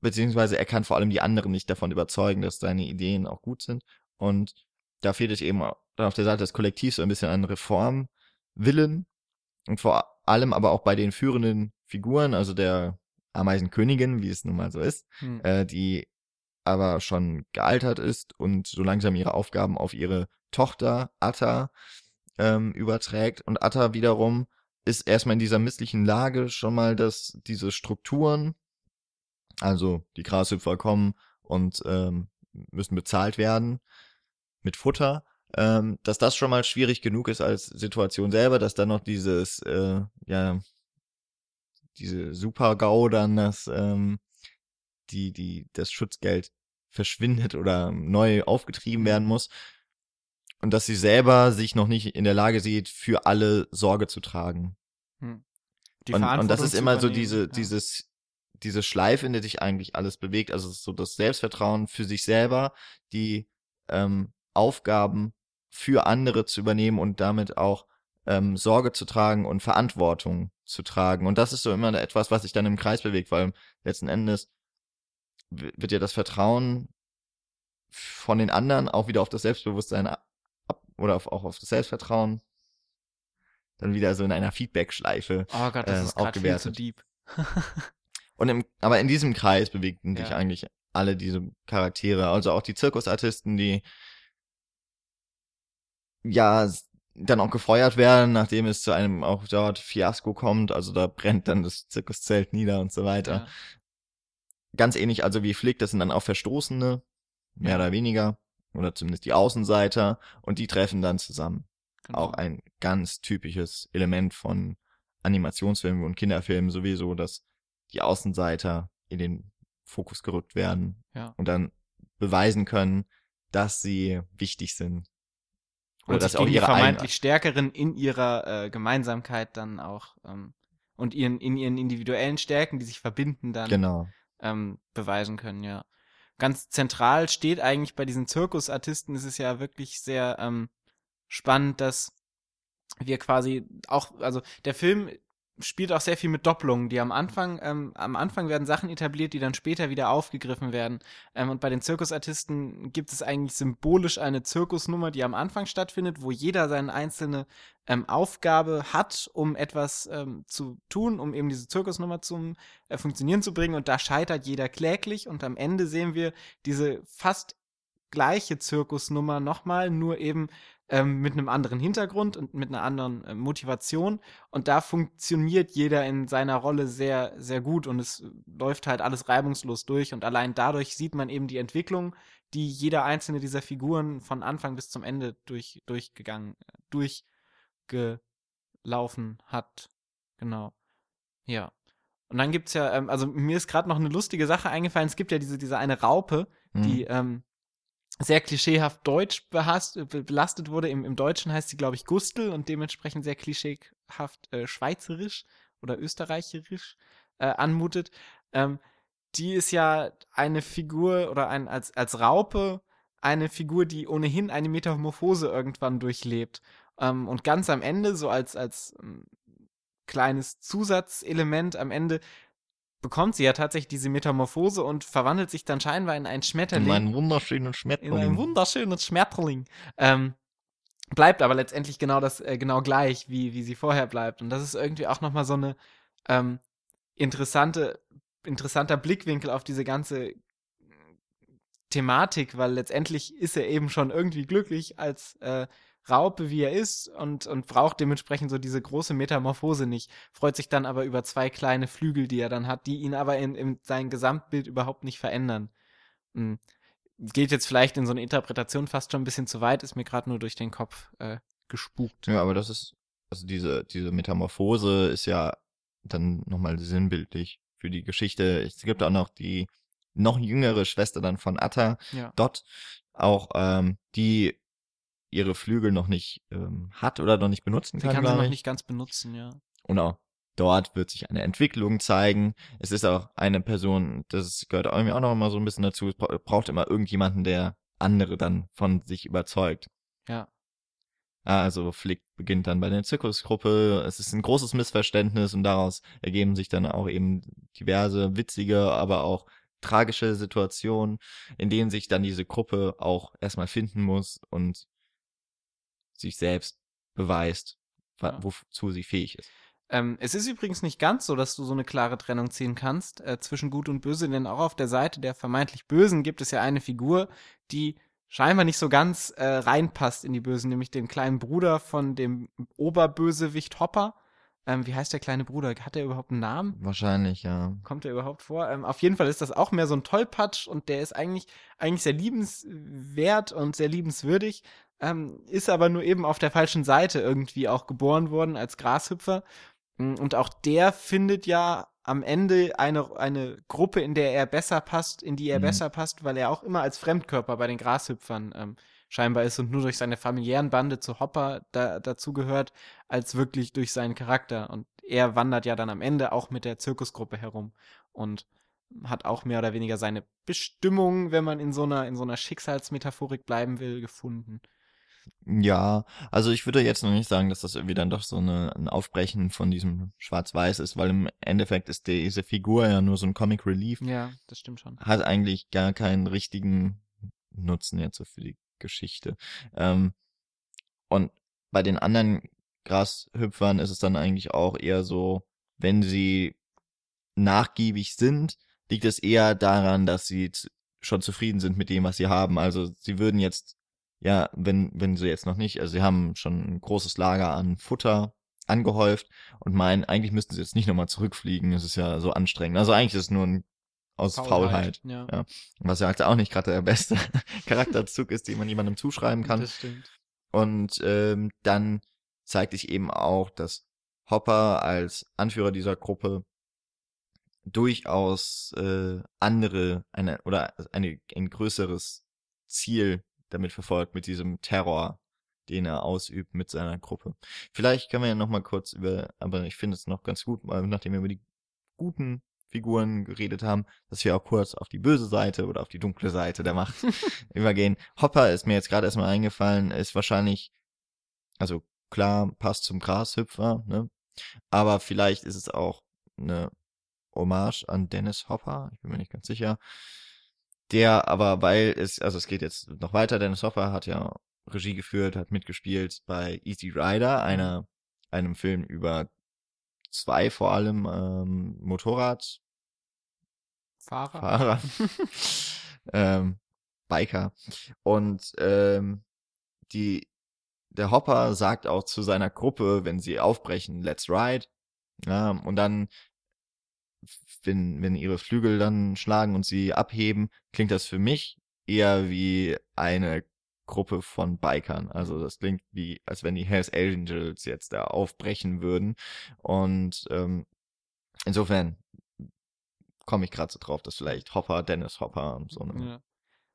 beziehungsweise er kann vor allem die anderen nicht davon überzeugen, dass seine Ideen auch gut sind. Und da fehlt es eben dann auf der Seite des Kollektivs so ein bisschen an Reformwillen und vor allem aber auch bei den führenden Figuren, also der Ameisenkönigin, wie es nun mal so ist, Hm. äh, die aber schon gealtert ist und so langsam ihre Aufgaben auf ihre Tochter Atta ähm, überträgt. Und Atta wiederum ist erstmal in dieser misslichen Lage schon mal, dass diese Strukturen, also die Grashüpfer kommen und ähm, müssen bezahlt werden mit Futter, ähm, dass das schon mal schwierig genug ist als Situation selber, dass dann noch dieses, äh, ja, diese Super-GAU dann das, ähm, die, die, das Schutzgeld verschwindet oder neu aufgetrieben werden muss. Und dass sie selber sich noch nicht in der Lage sieht, für alle Sorge zu tragen. Hm. Und, und das ist immer so diese, ja. dieses, diese Schleife, in der sich eigentlich alles bewegt. Also so das Selbstvertrauen für sich selber, die ähm, Aufgaben für andere zu übernehmen und damit auch ähm, Sorge zu tragen und Verantwortung zu tragen. Und das ist so immer etwas, was sich dann im Kreis bewegt, weil letzten Endes wird ja das Vertrauen von den anderen auch wieder auf das Selbstbewusstsein ab oder auf, auch auf das Selbstvertrauen dann wieder so in einer Feedback-Schleife Oh Gott, das ähm, ist gerade viel zu aufgewertet. deep. und im, aber in diesem Kreis bewegten sich Ja. eigentlich alle diese Charaktere, also auch die Zirkusartisten, die ja dann auch gefeuert werden, nachdem es zu einem auch dort Fiasko kommt, also da brennt dann das Zirkuszelt nieder und so weiter. Ja. Ganz ähnlich also wie Flick, das sind dann auch Verstoßene, mehr Ja. oder weniger, oder zumindest die Außenseiter, und die treffen dann zusammen. Genau. Auch ein ganz typisches Element von Animationsfilmen und Kinderfilmen sowieso, dass die Außenseiter in den Fokus gerückt werden Ja. und dann beweisen können, dass sie wichtig sind. Oder Und dass sich auch ihre eigene, vermeintlich Stärkeren in ihrer äh, Gemeinsamkeit dann auch ähm, und ihren, in ihren individuellen Stärken, die sich verbinden, dann genau. ähm, beweisen können, ja. Ganz zentral steht eigentlich bei diesen Zirkusartisten, ist es ja wirklich sehr ähm, spannend, dass wir quasi auch, also der Film spielt auch sehr viel mit Doppelungen, die am Anfang, ähm, am Anfang werden Sachen etabliert, die dann später wieder aufgegriffen werden. Ähm, und bei den Zirkusartisten gibt es eigentlich symbolisch eine Zirkusnummer, die am Anfang stattfindet, wo jeder seine einzelne ähm, Aufgabe hat, um etwas ähm, zu tun, um eben diese Zirkusnummer zum äh, Funktionieren zu bringen. Und da scheitert jeder kläglich. Und am Ende sehen wir diese fast gleiche Zirkusnummer nochmal, nur eben ähm, mit einem anderen Hintergrund und mit einer anderen äh, Motivation. Und da funktioniert jeder in seiner Rolle sehr, sehr gut und es läuft halt alles reibungslos durch. Und allein dadurch sieht man eben die Entwicklung, die jeder einzelne dieser Figuren von Anfang bis zum Ende durch, durchgegangen, durchgelaufen hat. Genau. Ja. Und dann gibt's ja, ähm, also mir ist gerade noch eine lustige Sache eingefallen. Es gibt ja diese, diese eine Raupe, Hm. die ähm, sehr klischeehaft deutsch behast, be- belastet wurde. Im, Im Deutschen heißt sie, glaube ich, Gustel und dementsprechend sehr klischeehaft äh, schweizerisch oder österreicherisch äh, anmutet. Ähm, die ist ja eine Figur oder ein, als, als Raupe eine Figur, die ohnehin eine Metamorphose irgendwann durchlebt. Ähm, und ganz am Ende, so als, als ähm, kleines Zusatzelement am Ende, bekommt sie ja tatsächlich diese Metamorphose und verwandelt sich dann scheinbar in einen Schmetterling In einen wunderschönen in Schmetterling. einem wunderschönen Schmetterling. Ähm, bleibt aber letztendlich genau das, äh, genau gleich, wie, wie sie vorher bleibt. Und das ist irgendwie auch nochmal so eine ähm, interessante, interessanter Blickwinkel auf diese ganze Thematik, weil letztendlich ist er eben schon irgendwie glücklich als äh, Raupe, wie er ist, und, und braucht dementsprechend so diese große Metamorphose nicht, freut sich dann aber über zwei kleine Flügel, die er dann hat, die ihn aber in, in sein Gesamtbild überhaupt nicht verändern. Hm. Geht jetzt vielleicht in so eine Interpretation fast schon ein bisschen zu weit, ist mir gerade nur durch den Kopf äh, gespukt. Ja, aber das ist, also diese, diese Metamorphose ist ja dann nochmal sinnbildlich für die Geschichte. Es gibt auch noch die noch jüngere Schwester dann von Atta, Ja. Dot, auch, ähm, die ihre Flügel noch nicht ähm, hat oder noch nicht benutzen Sie kann, kann sie noch ich. nicht ganz benutzen, ja. Und auch dort wird sich eine Entwicklung zeigen. Es ist auch eine Person, das gehört irgendwie auch noch immer so ein bisschen dazu, es bra- braucht immer irgendjemanden, der andere dann von sich überzeugt. Ja. Also Flick beginnt dann bei der Zirkusgruppe. Es ist ein großes Missverständnis und daraus ergeben sich dann auch eben diverse witzige, aber auch tragische Situationen, in denen sich dann diese Gruppe auch erstmal finden muss und sich selbst beweist, Ja. wozu sie fähig ist. Ähm, es ist übrigens nicht ganz so, dass du so eine klare Trennung ziehen kannst äh, zwischen Gut und Böse, denn auch auf der Seite der vermeintlich Bösen gibt es ja eine Figur, die scheinbar nicht so ganz äh, reinpasst in die Bösen, nämlich den kleinen Bruder von dem Oberbösewicht Hopper. Ähm, wie heißt der kleine Bruder? Hat der überhaupt einen Namen? Wahrscheinlich, ja. Kommt der überhaupt vor? Ähm, auf jeden Fall ist das auch mehr so ein Tollpatsch und der ist eigentlich, eigentlich sehr liebenswert und sehr liebenswürdig, ähm, ist aber nur eben auf der falschen Seite irgendwie auch geboren worden als Grashüpfer. Mm, Und auch der findet ja am Ende eine, eine Gruppe, in der er besser passt, in die er Mhm. besser passt, weil er auch immer als Fremdkörper bei den Grashüpfern ähm, scheinbar ist und nur durch seine familiären Bande zu Hopper da, dazugehört, als wirklich durch seinen Charakter. Und er wandert ja dann am Ende auch mit der Zirkusgruppe herum und hat auch mehr oder weniger seine Bestimmung, wenn man in so einer, in so einer Schicksalsmetaphorik bleiben will, gefunden. Ja, also ich würde jetzt noch nicht sagen, dass das irgendwie dann doch so eine, ein Aufbrechen von diesem Schwarz-Weiß ist, weil im Endeffekt ist diese Figur ja nur so ein Comic Relief, Ja, das stimmt schon. hat eigentlich gar keinen richtigen Nutzen jetzt so für die Geschichte. Ähm, und bei den anderen Grashüpfern ist es dann eigentlich auch eher so, wenn sie nachgiebig sind, liegt es eher daran, dass sie schon zufrieden sind mit dem, was sie haben. Also sie würden jetzt, ja, wenn, wenn sie jetzt noch nicht, also sie haben schon ein großes Lager an Futter angehäuft und meinen, eigentlich müssten sie jetzt nicht nochmal zurückfliegen, es ist ja so anstrengend. Also eigentlich ist es nur ein aus Faulheit. Ja, Ja. Was ja halt auch nicht gerade der beste Charakterzug ist, den man jemandem zuschreiben kann. das stimmt. Und ähm, dann zeigt sich eben auch, dass Hopper als Anführer dieser Gruppe durchaus äh, andere eine oder eine ein größeres Ziel damit verfolgt mit diesem Terror, den er ausübt mit seiner Gruppe. Vielleicht können wir ja noch mal kurz über, aber ich finde es noch ganz gut, nachdem wir über die guten Figuren geredet haben, dass wir auch kurz auf die böse Seite oder auf die dunkle Seite der Macht übergehen. Hopper ist mir jetzt gerade erstmal eingefallen, ist wahrscheinlich, also klar, passt zum Grashüpfer, ne? Aber vielleicht ist es auch eine Hommage an Dennis Hopper, ich bin mir nicht ganz sicher. Der aber, weil es, also es geht jetzt noch weiter, Dennis Hopper hat ja Regie geführt, hat mitgespielt bei Easy Rider, einer, einem Film über zwei vor allem ähm, Motorrad Fahrer. Fahrer, ähm, Biker. Und ähm, die, der Hopper sagt auch zu seiner Gruppe, wenn sie aufbrechen, let's ride. Ja, und dann, wenn, wenn ihre Flügel dann schlagen und sie abheben, klingt das für mich eher wie eine Gruppe von Bikern. Also das klingt wie, als wenn die Hells Angels jetzt da aufbrechen würden. Und ähm, insofern komme ich gerade so drauf, dass vielleicht Hopper, Dennis Hopper so eine Ja.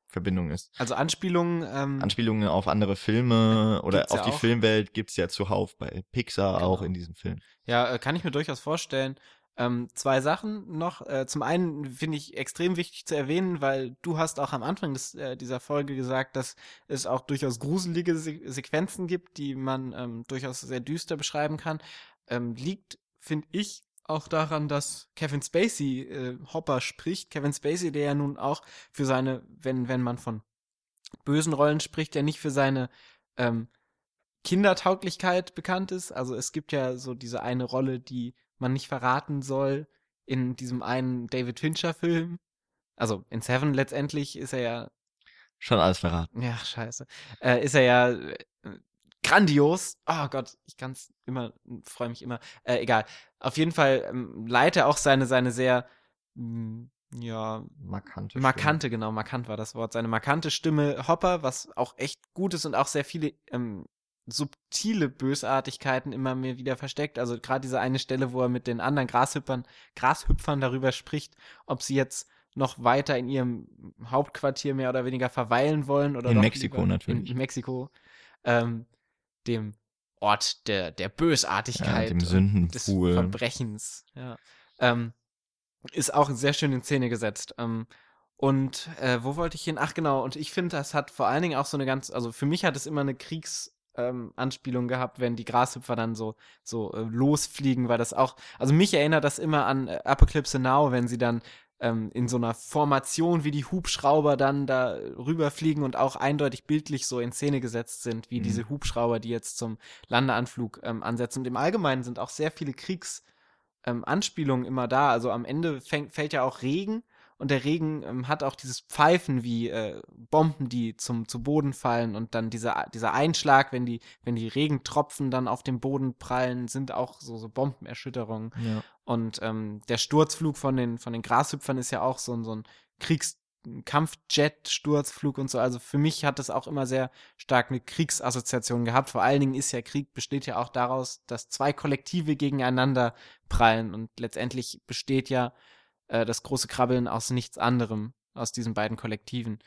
Verbindung ist. Also Anspielungen, ähm, Anspielungen auf andere Filme oder auf ja die auch. Filmwelt gibt's ja zuhauf bei Pixar auch Genau. in diesem Film. Ja, äh, kann ich mir durchaus vorstellen. Ähm, zwei Sachen noch. Äh, zum einen finde ich extrem wichtig zu erwähnen, weil du hast auch am Anfang des, äh, dieser Folge gesagt, dass es auch durchaus gruselige Se Sequenzen gibt, die man ähm, durchaus sehr düster beschreiben kann. Ähm, liegt, finde ich, auch daran, dass Kevin Spacey äh, Hopper spricht. Kevin Spacey, der ja nun auch für seine, wenn, wenn man von bösen Rollen spricht, ja nicht für seine ähm, Kindertauglichkeit bekannt ist. Also es gibt ja so diese eine Rolle, die man nicht verraten soll in diesem einen David Fincher Film. Also in Seven letztendlich ist er ja, Schon alles verraten. ja scheiße, äh, ist er ja äh, grandios. Oh Gott, ich kann's immer, freue mich immer. Äh, egal. Auf jeden Fall ähm, leiht er auch seine seine sehr mh, ja Markante. Markante, genau, markant war das Wort. Seine markante Stimme Hopper, was auch echt gut ist und auch sehr viele ähm, subtile Bösartigkeiten immer mehr wieder versteckt. Also gerade diese eine Stelle, wo er mit den anderen Grashüpfern, Grashüpfern darüber spricht, ob sie jetzt noch weiter in ihrem Hauptquartier mehr oder weniger verweilen wollen oder In Mexiko natürlich. In Mexiko, ähm, dem Ort der der Bösartigkeit, Ja, dem und des Sündenpool. Verbrechens. Ja. Ähm, ist auch sehr schön in Szene gesetzt. Ähm, und äh, wo wollte ich hin? Ach genau, und ich finde, das hat vor allen Dingen auch so eine ganz, also für mich hat es immer eine Kriegs- ähm, Anspielung gehabt, wenn die Grashüpfer dann so so äh, losfliegen, weil das auch, also mich erinnert das immer an äh, Apocalypse Now, wenn sie dann ähm, in so einer Formation wie die Hubschrauber dann da rüberfliegen und auch eindeutig bildlich so in Szene gesetzt sind, wie Mhm. diese Hubschrauber, die jetzt zum Landeanflug ähm, ansetzen. Und im Allgemeinen sind auch sehr viele Kriegs- ähm, Anspielungen immer da. Also am Ende fängt, fällt ja auch Regen und der Regen ähm, hat auch dieses Pfeifen wie äh, Bomben, die zum zu Boden fallen und dann dieser dieser Einschlag, wenn die wenn die Regentropfen dann auf dem Boden prallen, sind auch so so Bombenerschütterungen. Ja. Und ähm, der Sturzflug von den von den Grashüpfern ist ja auch so ein so ein Kriegs Kampfjet-Sturzflug und so. Also für mich hat das auch immer sehr stark eine Kriegsassoziation gehabt. Vor allen Dingen ist ja Krieg besteht ja auch daraus, dass zwei Kollektive gegeneinander prallen und letztendlich besteht ja äh, das große Krabbeln aus nichts anderem, aus diesen beiden Kollektiven,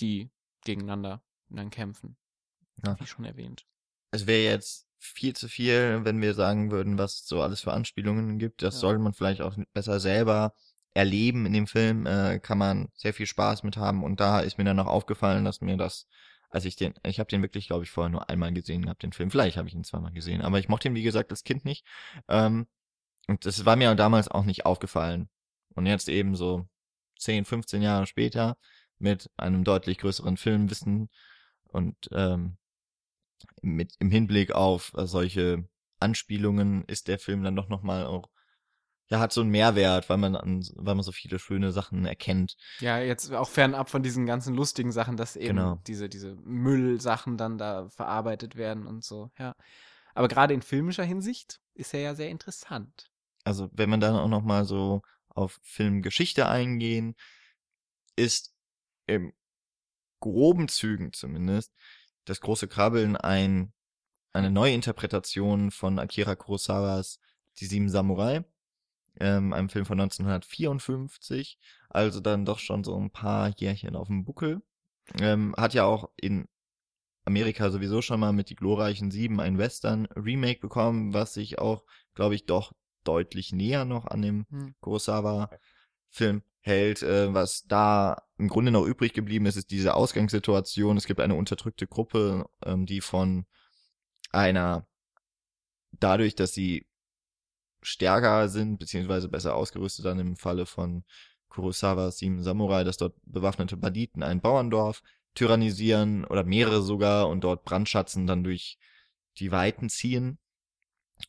die gegeneinander dann kämpfen. Ja. Wie schon erwähnt. Es wäre jetzt viel zu viel, wenn wir sagen würden, was so alles für Anspielungen gibt. Das Ja. sollte man vielleicht auch besser selber erleben in dem Film. Äh, kann man sehr viel Spaß mit haben. Und da ist mir dann noch aufgefallen, dass mir das, als ich den, ich habe den wirklich, glaube ich, vorher nur einmal gesehen gehabt, den Film. Vielleicht habe ich ihn zweimal gesehen, aber ich mochte ihn, wie gesagt, als Kind nicht. Ähm, und das war mir damals auch nicht aufgefallen. Und jetzt eben so 10, 15 Jahre später mit einem deutlich größeren Filmwissen und ähm, mit im Hinblick auf solche Anspielungen ist der Film dann doch noch mal auch ja hat so einen Mehrwert, weil man an, weil man so viele schöne Sachen erkennt. Ja, jetzt auch fernab von diesen ganzen lustigen Sachen, dass eben Genau. diese, diese Müllsachen dann da verarbeitet werden und so, ja. Aber gerade in filmischer Hinsicht ist er ja sehr interessant. Also wenn man dann auch noch mal so auf Filmgeschichte eingehen, ist im groben Zügen zumindest das große Krabbeln ein eine neue Interpretation von Akira Kurosawas Die Sieben Samurai, ähm, einem Film von 1954, also dann doch schon so ein paar Jährchen auf dem Buckel. Ähm, hat ja auch in Amerika sowieso schon mal mit Die glorreichen Sieben ein Western-Remake bekommen, was sich auch, glaube ich, doch deutlich näher noch an dem Hm. Kurosawa-Film hält. Äh, was da im Grunde noch übrig geblieben ist, ist diese Ausgangssituation. Es gibt eine unterdrückte Gruppe, ähm, die von einer, dadurch, dass sie stärker sind, beziehungsweise besser ausgerüstet dann im Falle von Kurosawas Sieben Samurai, dass dort bewaffnete Banditen ein Bauerndorf tyrannisieren oder mehrere sogar und dort brandschatzen, dann durch die Weiten ziehen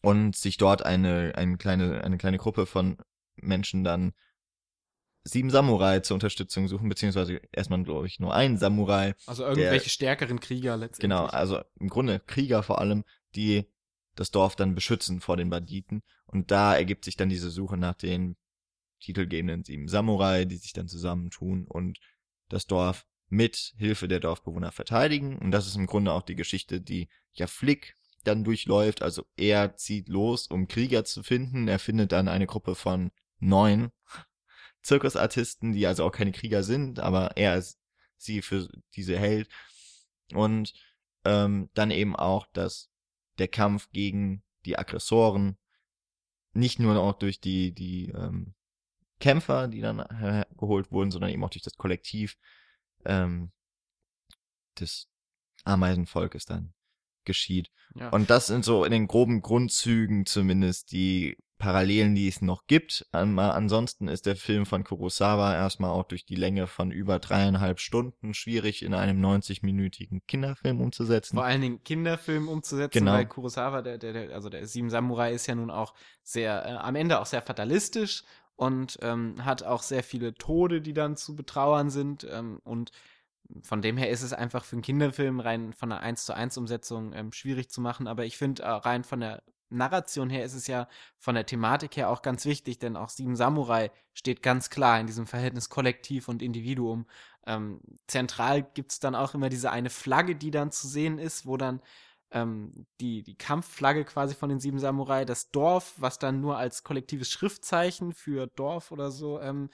und sich dort eine, eine kleine, eine kleine Gruppe von Menschen dann sieben Samurai zur Unterstützung suchen, beziehungsweise erstmal, glaube ich, nur ein Samurai. Also irgendwelche stärkeren Krieger letztendlich. Genau, also im Grunde Krieger vor allem, die das Dorf dann beschützen vor den Banditen. Und da ergibt sich dann diese Suche nach den titelgebenden sieben Samurai, die sich dann zusammentun und das Dorf mit Hilfe der Dorfbewohner verteidigen. Und das ist im Grunde auch die Geschichte, die ja Flick dann durchläuft. Also er zieht los, um Krieger zu finden. Er findet dann eine Gruppe von neun Zirkusartisten, die also auch keine Krieger sind, aber er ist sie für diese hält. Und ähm, dann eben auch, dass der Kampf gegen die Aggressoren nicht nur auch durch die, die ähm, Kämpfer, die dann äh, geholt wurden, sondern eben auch durch das Kollektiv ähm, des Ameisenvolkes dann geschieht. Ja. Und das sind so in den groben Grundzügen zumindest die Parallelen, die es noch gibt. Ansonsten ist der Film von Kurosawa erstmal auch durch die Länge von über dreieinhalb Stunden schwierig in einem 90-minütigen Kinderfilm umzusetzen. Vor allen Dingen Kinderfilm umzusetzen, Genau. weil Kurosawa, der, der, der, also der Sieben Samurai ist ja nun auch sehr, äh, am Ende auch sehr fatalistisch und ähm, hat auch sehr viele Tode, die dann zu betrauern sind. Ähm, und von dem her ist es einfach für einen Kinderfilm rein von einer 1 zu 1 Umsetzung ähm, schwierig zu machen. Aber ich finde, äh, rein von der Narration her ist es ja von der Thematik her auch ganz wichtig, denn auch Sieben Samurai steht ganz klar in diesem Verhältnis Kollektiv und Individuum. Ähm, zentral gibt's dann auch immer diese eine Flagge, die dann zu sehen ist, wo dann ähm, die, die Kampfflagge quasi von den Sieben Samurai, das Dorf, was dann nur als kollektives Schriftzeichen für Dorf oder so ähm,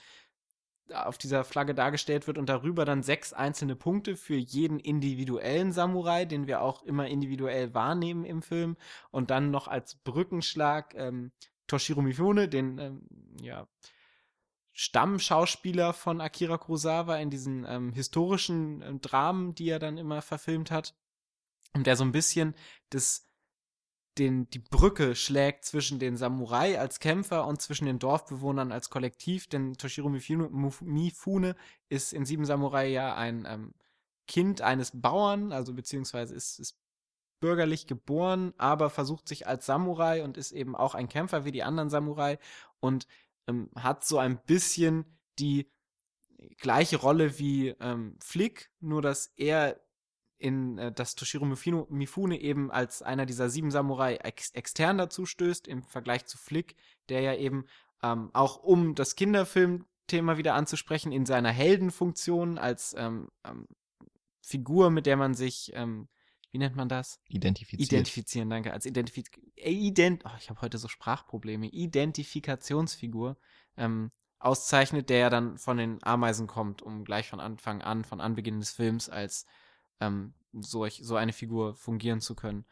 auf dieser Flagge dargestellt wird und darüber dann sechs einzelne Punkte für jeden individuellen Samurai, den wir auch immer individuell wahrnehmen im Film. Und dann noch als Brückenschlag ähm, Toshiro Mifune, den ähm, ja, Stammschauspieler von Akira Kurosawa in diesen ähm, historischen ähm, Dramen, die er dann immer verfilmt hat. Und der so ein bisschen das den, die Brücke schlägt zwischen den Samurai als Kämpfer und zwischen den Dorfbewohnern als Kollektiv, denn Toshiro Mifune, ist in Sieben Samurai ja ein ähm, Kind eines Bauern, also beziehungsweise ist, ist bürgerlich geboren, aber versucht sich als Samurai und ist eben auch ein Kämpfer wie die anderen Samurai und ähm, hat so ein bisschen die gleiche Rolle wie ähm, Flick, nur dass er in äh, dass Toshiro Mifune, Mifune eben als einer dieser sieben Samurai ex extern dazu stößt im Vergleich zu Flick, der ja eben ähm, auch um das Kinderfilmthema wieder anzusprechen in seiner Heldenfunktion als ähm, ähm, Figur, mit der man sich ähm, wie nennt man das? Identifiziert. Identifizieren, danke. Als Identifiz äh, Ident oh, ich habe heute so Sprachprobleme. Identifikationsfigur ähm, auszeichnet, der ja dann von den Ameisen kommt, um gleich von Anfang an, von Anbeginn des Films als ähm, solch, so eine Figur fungieren zu können.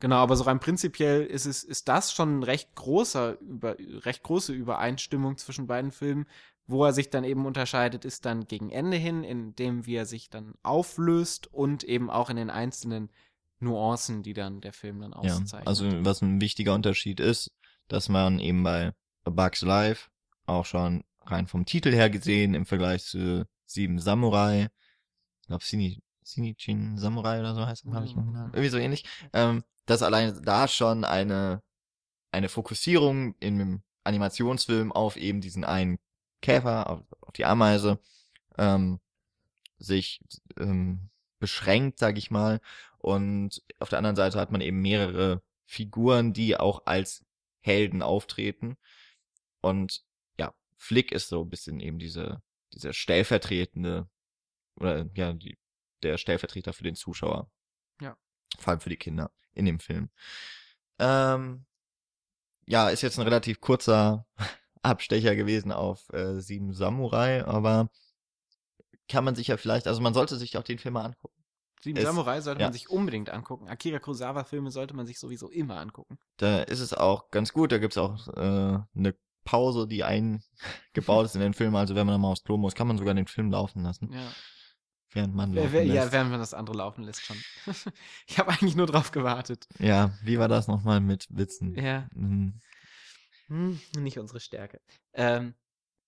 Genau, aber so rein prinzipiell ist es, ist das schon ein recht großer, über, recht große Übereinstimmung zwischen beiden Filmen. Wo er sich dann eben unterscheidet, ist dann gegen Ende hin, in dem wie er sich dann auflöst und eben auch in den einzelnen Nuancen, die dann der Film dann Ja, auszeichnet. also was ein wichtiger Unterschied ist, dass man eben bei A Bug's Life auch schon rein vom Titel her gesehen im Vergleich zu Sieben Samurai, ich glaube Sini, Sinichin Samurai oder so heißt es, habe ich Mhm. mal irgendwie so ähnlich, ähm, dass allein da schon eine eine Fokussierung in einem Animationsfilm auf eben diesen einen Käfer, auf, auf die Ameise, ähm, sich ähm, beschränkt, sag ich mal. Und auf der anderen Seite hat man eben mehrere Figuren, die auch als Helden auftreten. Und ja, Flick ist so ein bisschen eben diese, diese stellvertretende, oder ja, die, der Stellvertreter für den Zuschauer. Ja. vor allem für die Kinder in dem Film. Ähm, ja, ist jetzt ein relativ kurzer Abstecher gewesen auf äh, Sieben Samurai, aber kann man sich ja vielleicht, also man sollte sich auch den Film mal angucken. Sieben Es- Samurai sollte ja. man sich unbedingt angucken. Akira Kurosawa-Filme sollte man sich sowieso immer angucken. Da ist es auch ganz gut, da gibt's auch äh, eine Pause, die eingebaut ist in den Film, also wenn man mal aufs Klo muss, kann man sogar den Film laufen lassen, Ja, während man laufen wer, ja lässt. während man das andere laufen lässt schon. ich habe eigentlich nur drauf gewartet. Ja, wie war das nochmal mit Witzen? Ja, Mhm. hm, nicht unsere Stärke. Ähm,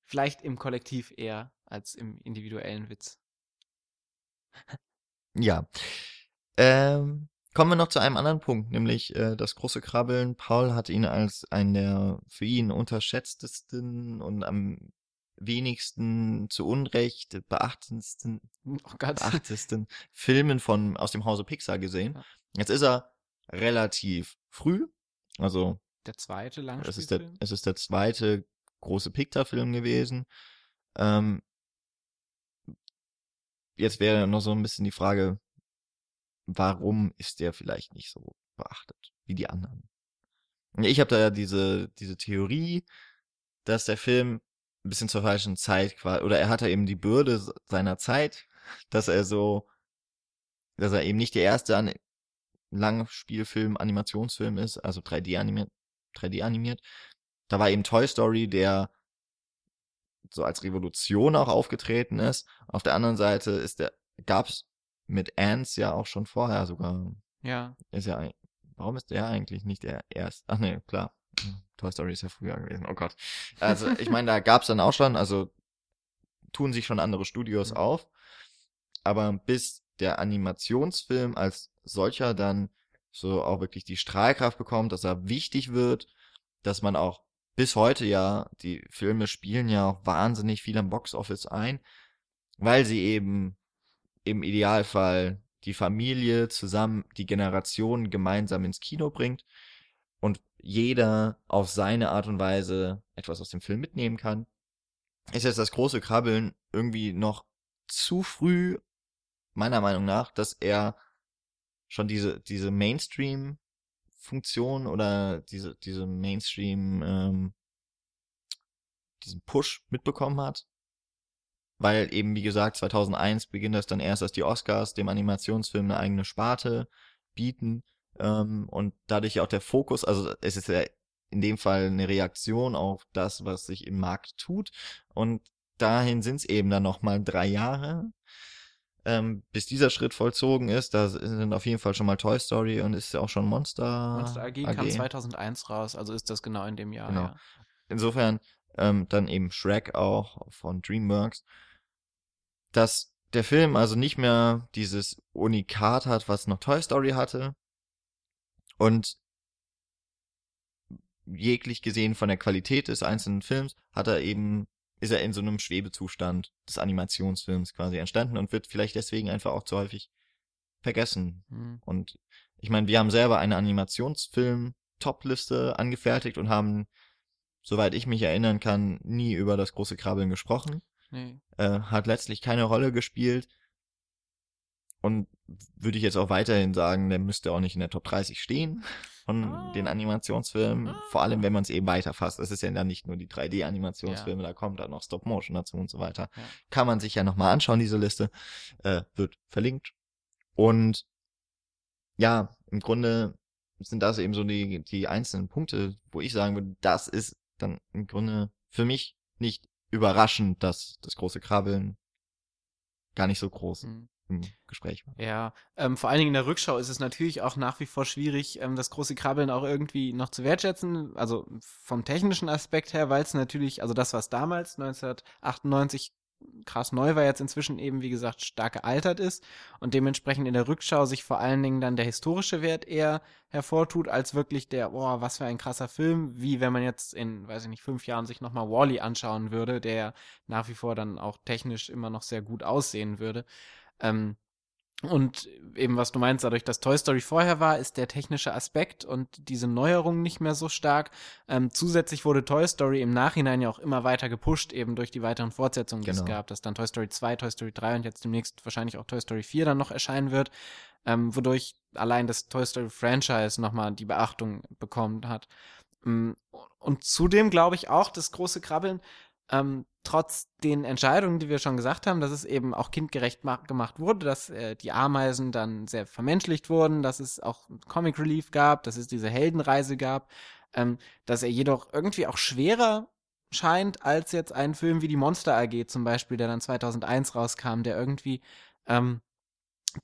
vielleicht im Kollektiv eher als im individuellen Witz. Ja. Ähm, kommen wir noch zu einem anderen Punkt, nämlich äh, das große Krabbeln. Paul hat ihn als einen der für ihn unterschätztesten und am wenigsten zu Unrecht beachtendsten, Oh beachtesten Filmen von aus dem Hause Pixar gesehen. Ja. Jetzt ist er relativ früh, also Der zweite es ist der, Langspielfilm. es ist der zweite große Pixar-Film gewesen. Ähm, jetzt wäre noch so ein bisschen die Frage, warum ist der vielleicht nicht so beachtet wie die anderen? Ich habe da ja diese, diese Theorie, dass der Film ein bisschen zur falschen Zeit quasi, oder er hatte eben die Bürde se- seiner Zeit, dass er so, dass er eben nicht der erste An Langspielfilm, Animationsfilm ist, also 3D animiert, 3D animiert. Da war eben Toy Story, der so als Revolution auch aufgetreten ist. Auf der anderen Seite ist der, gab's mit Ants ja auch schon vorher sogar, Ja, ist ja, warum ist der eigentlich nicht der erste? Ach nee, klar. Toy Story ist ja früher gewesen. Oh Gott. Also, ich meine, da gab's dann auch schon, also tun sich schon andere Studios Mhm. auf. Aber bis der Animationsfilm als solcher dann so auch wirklich die Strahlkraft bekommt, dass er wichtig wird, dass man auch bis heute ja, die Filme spielen ja auch wahnsinnig viel am Boxoffice ein, weil sie eben im Idealfall die Familie zusammen, die Generation gemeinsam ins Kino bringt jeder auf seine Art und Weise etwas aus dem Film mitnehmen kann, ist jetzt das große Krabbeln irgendwie noch zu früh, meiner Meinung nach, dass er schon diese, diese Mainstream-Funktion oder diese, diese Mainstream, ähm, diesen Push mitbekommen hat. Weil eben, wie gesagt, 2001 beginnt das dann erst, dass die Oscars dem Animationsfilm eine eigene Sparte bieten ähm, und dadurch auch der Fokus, also es ist ja in dem Fall eine Reaktion auf das, was sich im Markt tut und dahin sind es eben dann nochmal drei Jahre, ähm, bis dieser Schritt vollzogen ist. Da sind auf jeden Fall schon mal Toy Story und ist ja auch schon Monster, Monster AG, kam 2001 raus, also ist das genau in dem Jahr. Genau. Ja. Insofern ähm, dann eben Shrek auch von DreamWorks, dass der Film also nicht mehr dieses Unikat hat, was noch Toy Story hatte und jeglich gesehen von der Qualität des einzelnen Films hat er eben ist er in so einem Schwebezustand des Animationsfilms quasi entstanden und wird vielleicht deswegen einfach auch zu häufig vergessen. Hm. Und ich meine, wir haben selber eine Animationsfilm-Top-Liste angefertigt und haben, soweit ich mich erinnern kann, nie über das große Krabbeln gesprochen. Nee. Äh, hat letztlich keine Rolle gespielt. Und würde ich jetzt auch weiterhin sagen, der müsste auch nicht in der Top 30 stehen von Ah. den Animationsfilmen. Ah. Vor allem, wenn man es eben weiterfasst. Es ist ja dann nicht nur die 3D-Animationsfilme, da kommt dann noch Stop-Motion dazu und so weiter. Ja. Kann man sich ja nochmal anschauen, diese Liste. Äh, wird verlinkt. Und ja, im Grunde sind das eben so die, die einzelnen Punkte, wo ich sagen würde, das ist dann im Grunde für mich nicht überraschend, dass das große Krabbeln gar nicht so groß Hm. Im Gespräch war. Ja, ähm, vor allen Dingen in der Rückschau ist es natürlich auch nach wie vor schwierig, ähm, das große Krabbeln auch irgendwie noch zu wertschätzen. Also vom technischen Aspekt her, weil es natürlich, also das, was damals 1998 krass neu war, jetzt inzwischen eben, wie gesagt, stark gealtert ist und dementsprechend in der Rückschau sich vor allen Dingen dann der historische Wert eher hervortut, als wirklich der, boah, was für ein krasser Film, wie wenn man jetzt in, weiß ich nicht, fünf Jahren sich nochmal Wally anschauen würde, der nach wie vor dann auch technisch immer noch sehr gut aussehen würde. Ähm, und eben, was du meinst, dadurch, dass Toy Story vorher war, ist der technische Aspekt und diese Neuerung nicht mehr so stark. Ähm, zusätzlich wurde Toy Story im Nachhinein ja auch immer weiter gepusht, eben durch die weiteren Fortsetzungen, die es Genau. gab, dass dann Toy Story 2, Toy Story 3 und jetzt demnächst wahrscheinlich auch Toy Story 4 dann noch erscheinen wird. ähm, wodurch allein das Toy Story Franchise nochmal die Beachtung bekommen hat. Mm, und zudem glaube ich auch, das große Krabbeln, ähm, trotz den Entscheidungen, die wir schon gesagt haben, dass es eben auch kindgerecht gemacht wurde, dass äh, die Ameisen dann sehr vermenschlicht wurden, dass es auch Comic Relief gab, dass es diese Heldenreise gab, ähm, dass er jedoch irgendwie auch schwerer scheint als jetzt ein Film wie die Monster AG zum Beispiel, der dann 2001 rauskam, der irgendwie ähm,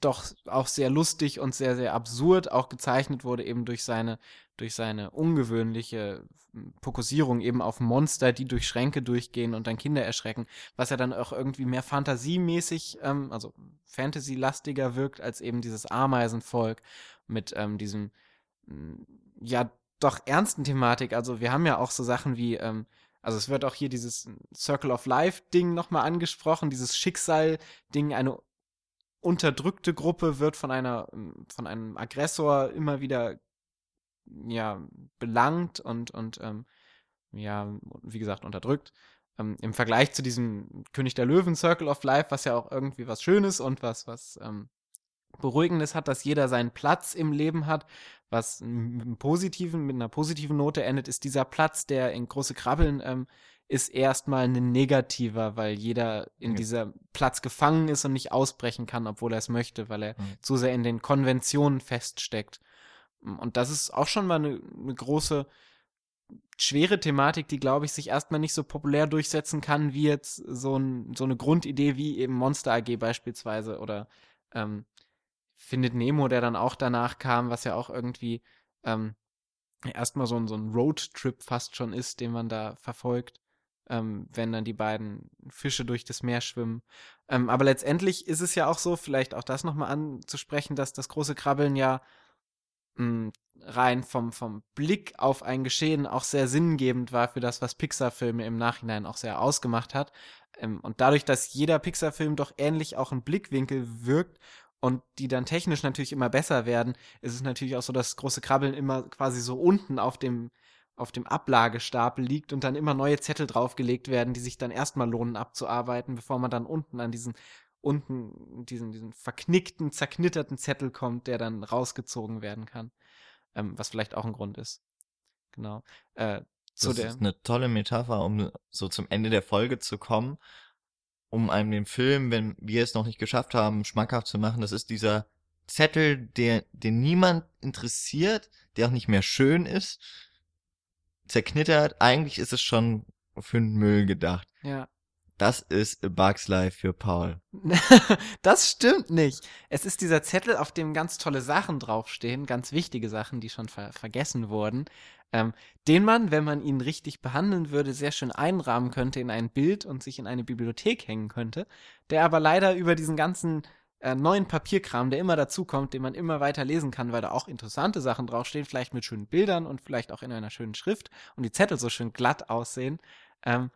doch auch sehr lustig und sehr, sehr absurd auch gezeichnet wurde, eben durch seine, durch seine ungewöhnliche hm, Fokussierung eben auf Monster, die durch Schränke durchgehen und dann Kinder erschrecken, was ja dann auch irgendwie mehr fantasiemäßig, ähm, also Fantasy-lastiger wirkt, als eben dieses Ameisenvolk mit ähm, diesem, hm, ja, doch ernsten Thematik. Also wir haben ja auch so Sachen wie, ähm, also es wird auch hier dieses Circle of Life Ding nochmal angesprochen, dieses Schicksal Ding, eine unterdrückte Gruppe wird von einer, von einem Aggressor immer wieder, ja, belangt und, und, ähm, ja, wie gesagt, unterdrückt. Ähm, Im Vergleich zu diesem König der Löwen Circle of Life, was ja auch irgendwie was Schönes und was, was, ähm, Beruhigendes hat, dass jeder seinen Platz im Leben hat, was mit, positiven, mit einer positiven Note endet, ist dieser Platz, der in große Krabbeln ähm, ist erstmal ein negativer, weil jeder in ja. dieser Platz gefangen ist und nicht ausbrechen kann, obwohl er es möchte, weil er mhm. zu sehr in den Konventionen feststeckt. Und das ist auch schon mal eine, eine große, schwere Thematik, die, glaube ich, sich erstmal nicht so populär durchsetzen kann, wie jetzt so, ein, so eine Grundidee wie eben Monster AG beispielsweise oder ähm, Findet Nemo, der dann auch danach kam, was ja auch irgendwie ähm, erstmal so ein, so ein Roadtrip fast schon ist, den man da verfolgt, ähm, wenn dann die beiden Fische durch das Meer schwimmen. Ähm, aber letztendlich ist es ja auch so, vielleicht auch das nochmal anzusprechen, dass das große Krabbeln ja mh, rein vom, vom Blick auf ein Geschehen auch sehr sinngebend war für das, was Pixar-Filme im Nachhinein auch sehr ausgemacht hat. Ähm, und dadurch, dass jeder Pixar-Film doch ähnlich auch im Blickwinkel wirkt und die dann technisch natürlich immer besser werden, ist es natürlich auch so, dass große Krabbeln immer quasi so unten auf dem auf dem Ablagestapel liegt und dann immer neue Zettel draufgelegt werden, die sich dann erstmal lohnen abzuarbeiten, bevor man dann unten an diesen unten diesen diesen verknickten, zerknitterten Zettel kommt, der dann rausgezogen werden kann, ähm, was vielleicht auch ein Grund ist. Genau. Äh, das ist eine tolle Metapher, um so zum Ende der Folge zu kommen um einem den Film, wenn wir es noch nicht geschafft haben, schmackhaft zu machen. Das ist dieser Zettel, der, den niemand interessiert, der auch nicht mehr schön ist, zerknittert. Eigentlich ist es schon für den Müll gedacht. Ja. Das ist A Bugs Life für Paul. das stimmt nicht. Es ist dieser Zettel, auf dem ganz tolle Sachen draufstehen, ganz wichtige Sachen, die schon ver vergessen wurden ähm, den man, wenn man ihn richtig behandeln würde, sehr schön einrahmen könnte in ein Bild und sich in eine Bibliothek hängen könnte, der aber leider über diesen ganzen äh, neuen Papierkram, der immer dazukommt, den man immer weiter lesen kann, weil da auch interessante Sachen draufstehen, vielleicht mit schönen Bildern und vielleicht auch in einer schönen Schrift und die Zettel so schön glatt aussehen, ähm,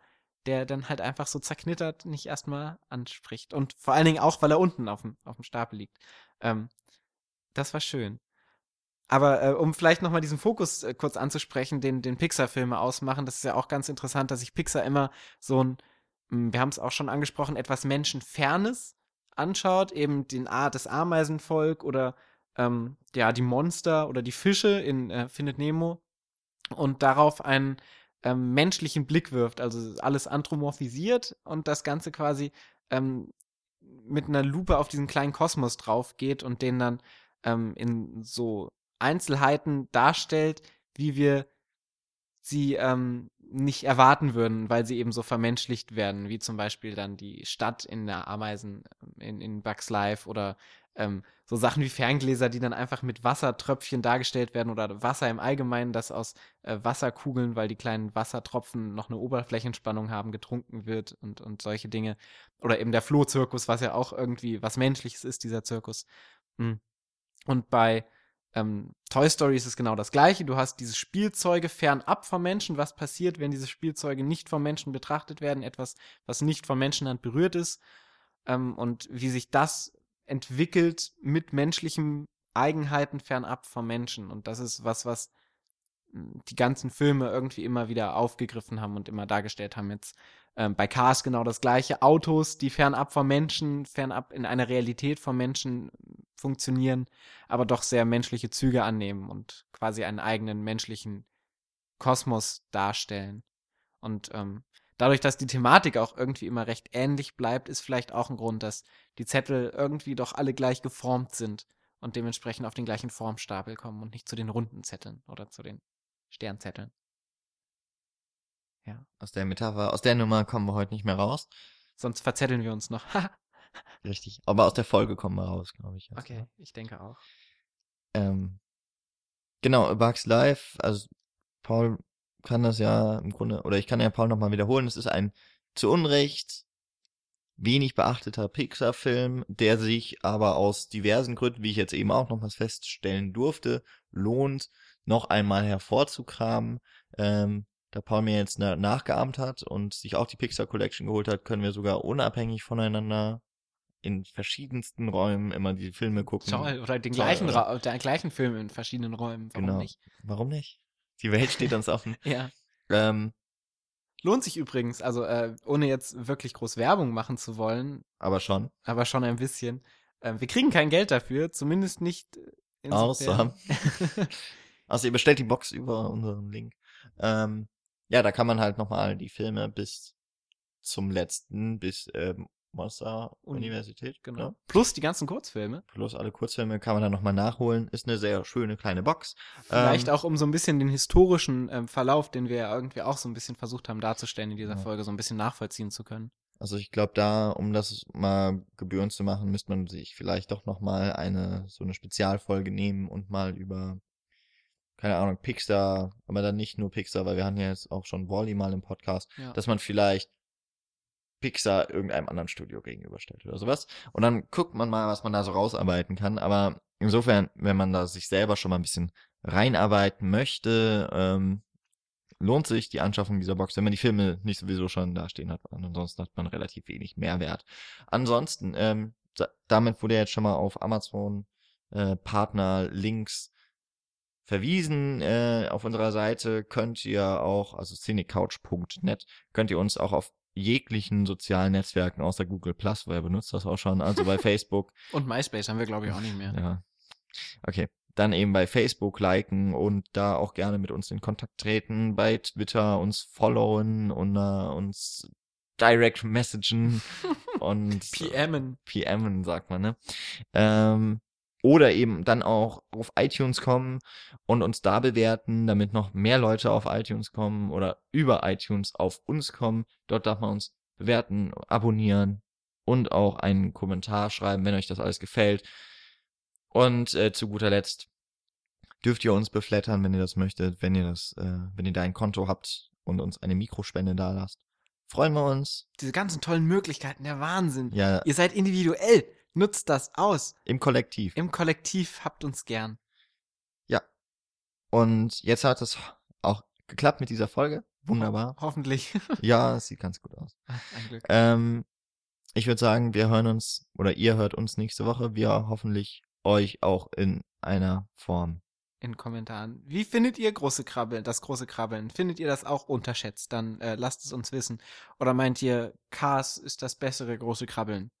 der dann halt einfach so zerknittert nicht erstmal anspricht. Und vor allen Dingen auch, weil er unten auf dem, auf dem Stapel liegt. Ähm, das war schön. Aber äh, um vielleicht nochmal diesen Fokus äh, kurz anzusprechen, den, den Pixar-Filme ausmachen, das ist ja auch ganz interessant, dass sich Pixar immer so ein, hm, wir haben es auch schon angesprochen, etwas Menschenfernes anschaut, eben den Art des Ameisenvolk oder ähm, ja, die Monster oder die Fische in äh, Findet Nemo und darauf einen ähm, menschlichen Blick wirft, also alles anthropomorphisiert und das Ganze quasi ähm, mit einer Lupe auf diesen kleinen Kosmos drauf geht und den dann ähm, in so Einzelheiten darstellt, wie wir sie ähm, nicht erwarten würden, weil sie eben so vermenschlicht werden, wie zum Beispiel dann die Stadt in der Ameisen in, in Bugs Life oder ähm, so Sachen wie Ferngläser, die dann einfach mit Wassertröpfchen dargestellt werden oder Wasser im Allgemeinen, das aus äh, Wasserkugeln, weil die kleinen Wassertropfen noch eine Oberflächenspannung haben, getrunken wird und, und solche Dinge. Oder eben der Flohzirkus, was ja auch irgendwie was Menschliches ist, dieser Zirkus. Hm. Und bei ähm, Toy Story ist es genau das gleiche. Du hast diese Spielzeuge fernab vom Menschen. Was passiert, wenn diese Spielzeuge nicht vom Menschen betrachtet werden? Etwas, was nicht von Menschenhand berührt ist. Ähm, und wie sich das entwickelt mit menschlichen Eigenheiten fernab vom Menschen. Und das ist was, was die ganzen Filme irgendwie immer wieder aufgegriffen haben und immer dargestellt haben. Jetzt ähm, bei Cars genau das gleiche. Autos, die fernab vom Menschen, fernab in einer Realität vom Menschen funktionieren, aber doch sehr menschliche Züge annehmen und quasi einen eigenen menschlichen Kosmos darstellen. Und ähm, dadurch, dass die Thematik auch irgendwie immer recht ähnlich bleibt, ist vielleicht auch ein Grund, dass die Zettel irgendwie doch alle gleich geformt sind und dementsprechend auf den gleichen Formstapel kommen und nicht zu den runden Zetteln oder zu den Sternzetteln. Ja. Aus der Metapher, aus der Nummer kommen wir heute nicht mehr raus. Sonst verzetteln wir uns noch. Richtig. Aber aus der Folge kommen wir raus, glaube ich. Okay, ich denke auch. Ähm, genau, Bugs Life, also Paul kann das ja im Grunde, oder ich kann ja Paul nochmal wiederholen, es ist ein zu Unrecht wenig beachteter Pixar-Film, der sich aber aus diversen Gründen, wie ich jetzt eben auch nochmals feststellen durfte, lohnt, noch einmal hervorzukramen. Ähm, da Paul mir jetzt nachgeahmt hat und sich auch die Pixar Collection geholt hat, können wir sogar unabhängig voneinander in verschiedensten Räumen immer die Filme gucken. Toll, oder den gleichen, Ra den gleichen Film in verschiedenen Räumen. Warum genau. nicht? Warum nicht? Die Welt steht uns offen. ja. Ähm, Lohnt sich übrigens, also äh, ohne jetzt wirklich groß Werbung machen zu wollen. Aber schon. Aber schon ein bisschen. Äh, wir kriegen kein Geld dafür, zumindest nicht. Außer. also ihr bestellt die Box über unseren Link. Ähm, ja, da kann man halt nochmal die Filme bis zum letzten, bis ähm, Monster Universität, genau. Plus die ganzen Kurzfilme. Plus alle Kurzfilme kann man dann nochmal nachholen. Ist eine sehr schöne kleine Box. Vielleicht ähm, auch um so ein bisschen den historischen ähm, Verlauf, den wir ja irgendwie auch so ein bisschen versucht haben darzustellen in dieser ja. Folge, so ein bisschen nachvollziehen zu können. Also ich glaube, da, um das mal gebührend zu machen, müsste man sich vielleicht doch nochmal eine, so eine Spezialfolge nehmen und mal über, keine Ahnung, Pixar, aber dann nicht nur Pixar, weil wir hatten ja jetzt auch schon Wally mal im Podcast, ja. dass man vielleicht Pixar irgendeinem anderen Studio gegenüberstellt oder sowas. Und dann guckt man mal, was man da so rausarbeiten kann. Aber insofern, wenn man da sich selber schon mal ein bisschen reinarbeiten möchte, ähm, lohnt sich die Anschaffung dieser Box, wenn man die Filme nicht sowieso schon dastehen hat. ansonsten hat man relativ wenig Mehrwert. Ansonsten, ähm, damit wurde jetzt schon mal auf Amazon äh, Partner Links verwiesen. Äh, auf unserer Seite könnt ihr auch, also cinecouch.net, könnt ihr uns auch auf jeglichen sozialen Netzwerken außer Google Plus, weil er benutzt das auch schon, also bei Facebook. Und MySpace haben wir, glaube ich, auch nicht mehr. Ja. Okay. Dann eben bei Facebook liken und da auch gerne mit uns in Kontakt treten, bei Twitter uns followen und uh, uns direct messagen und PMen. PMen, sagt man, ne? Ähm, oder eben dann auch auf iTunes kommen und uns da bewerten, damit noch mehr Leute auf iTunes kommen oder über iTunes auf uns kommen. Dort darf man uns bewerten, abonnieren und auch einen Kommentar schreiben, wenn euch das alles gefällt. Und äh, zu guter Letzt dürft ihr uns beflattern, wenn ihr das möchtet, wenn ihr das, äh, wenn ihr da ein Konto habt und uns eine Mikrospende da lasst. Freuen wir uns. Diese ganzen tollen Möglichkeiten, der Wahnsinn. Ja. Ihr seid individuell. Nutzt das aus. Im Kollektiv. Im Kollektiv habt uns gern. Ja. Und jetzt hat es auch geklappt mit dieser Folge. Wunderbar. Ho hoffentlich. ja, es sieht ganz gut aus. ein Glück. Ähm, ich würde sagen, wir hören uns oder ihr hört uns nächste Woche. Wir hoffentlich euch auch in einer Form. In Kommentaren. Wie findet ihr große Krabbeln, das große Krabbeln? Findet ihr das auch unterschätzt? Dann äh, lasst es uns wissen. Oder meint ihr, Cars ist das bessere große Krabbeln?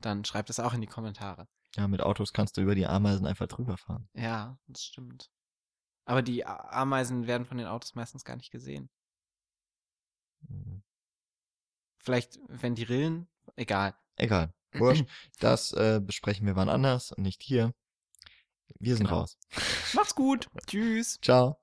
Dann schreibt es auch in die Kommentare. Ja, mit Autos kannst du über die Ameisen einfach drüber fahren. Ja, das stimmt. Aber die Ameisen werden von den Autos meistens gar nicht gesehen. Mhm. Vielleicht, wenn die rillen, egal. Egal. Wurscht. das äh, besprechen wir wann anders und nicht hier. Wir sind genau. raus. Macht's gut. Tschüss. Ciao.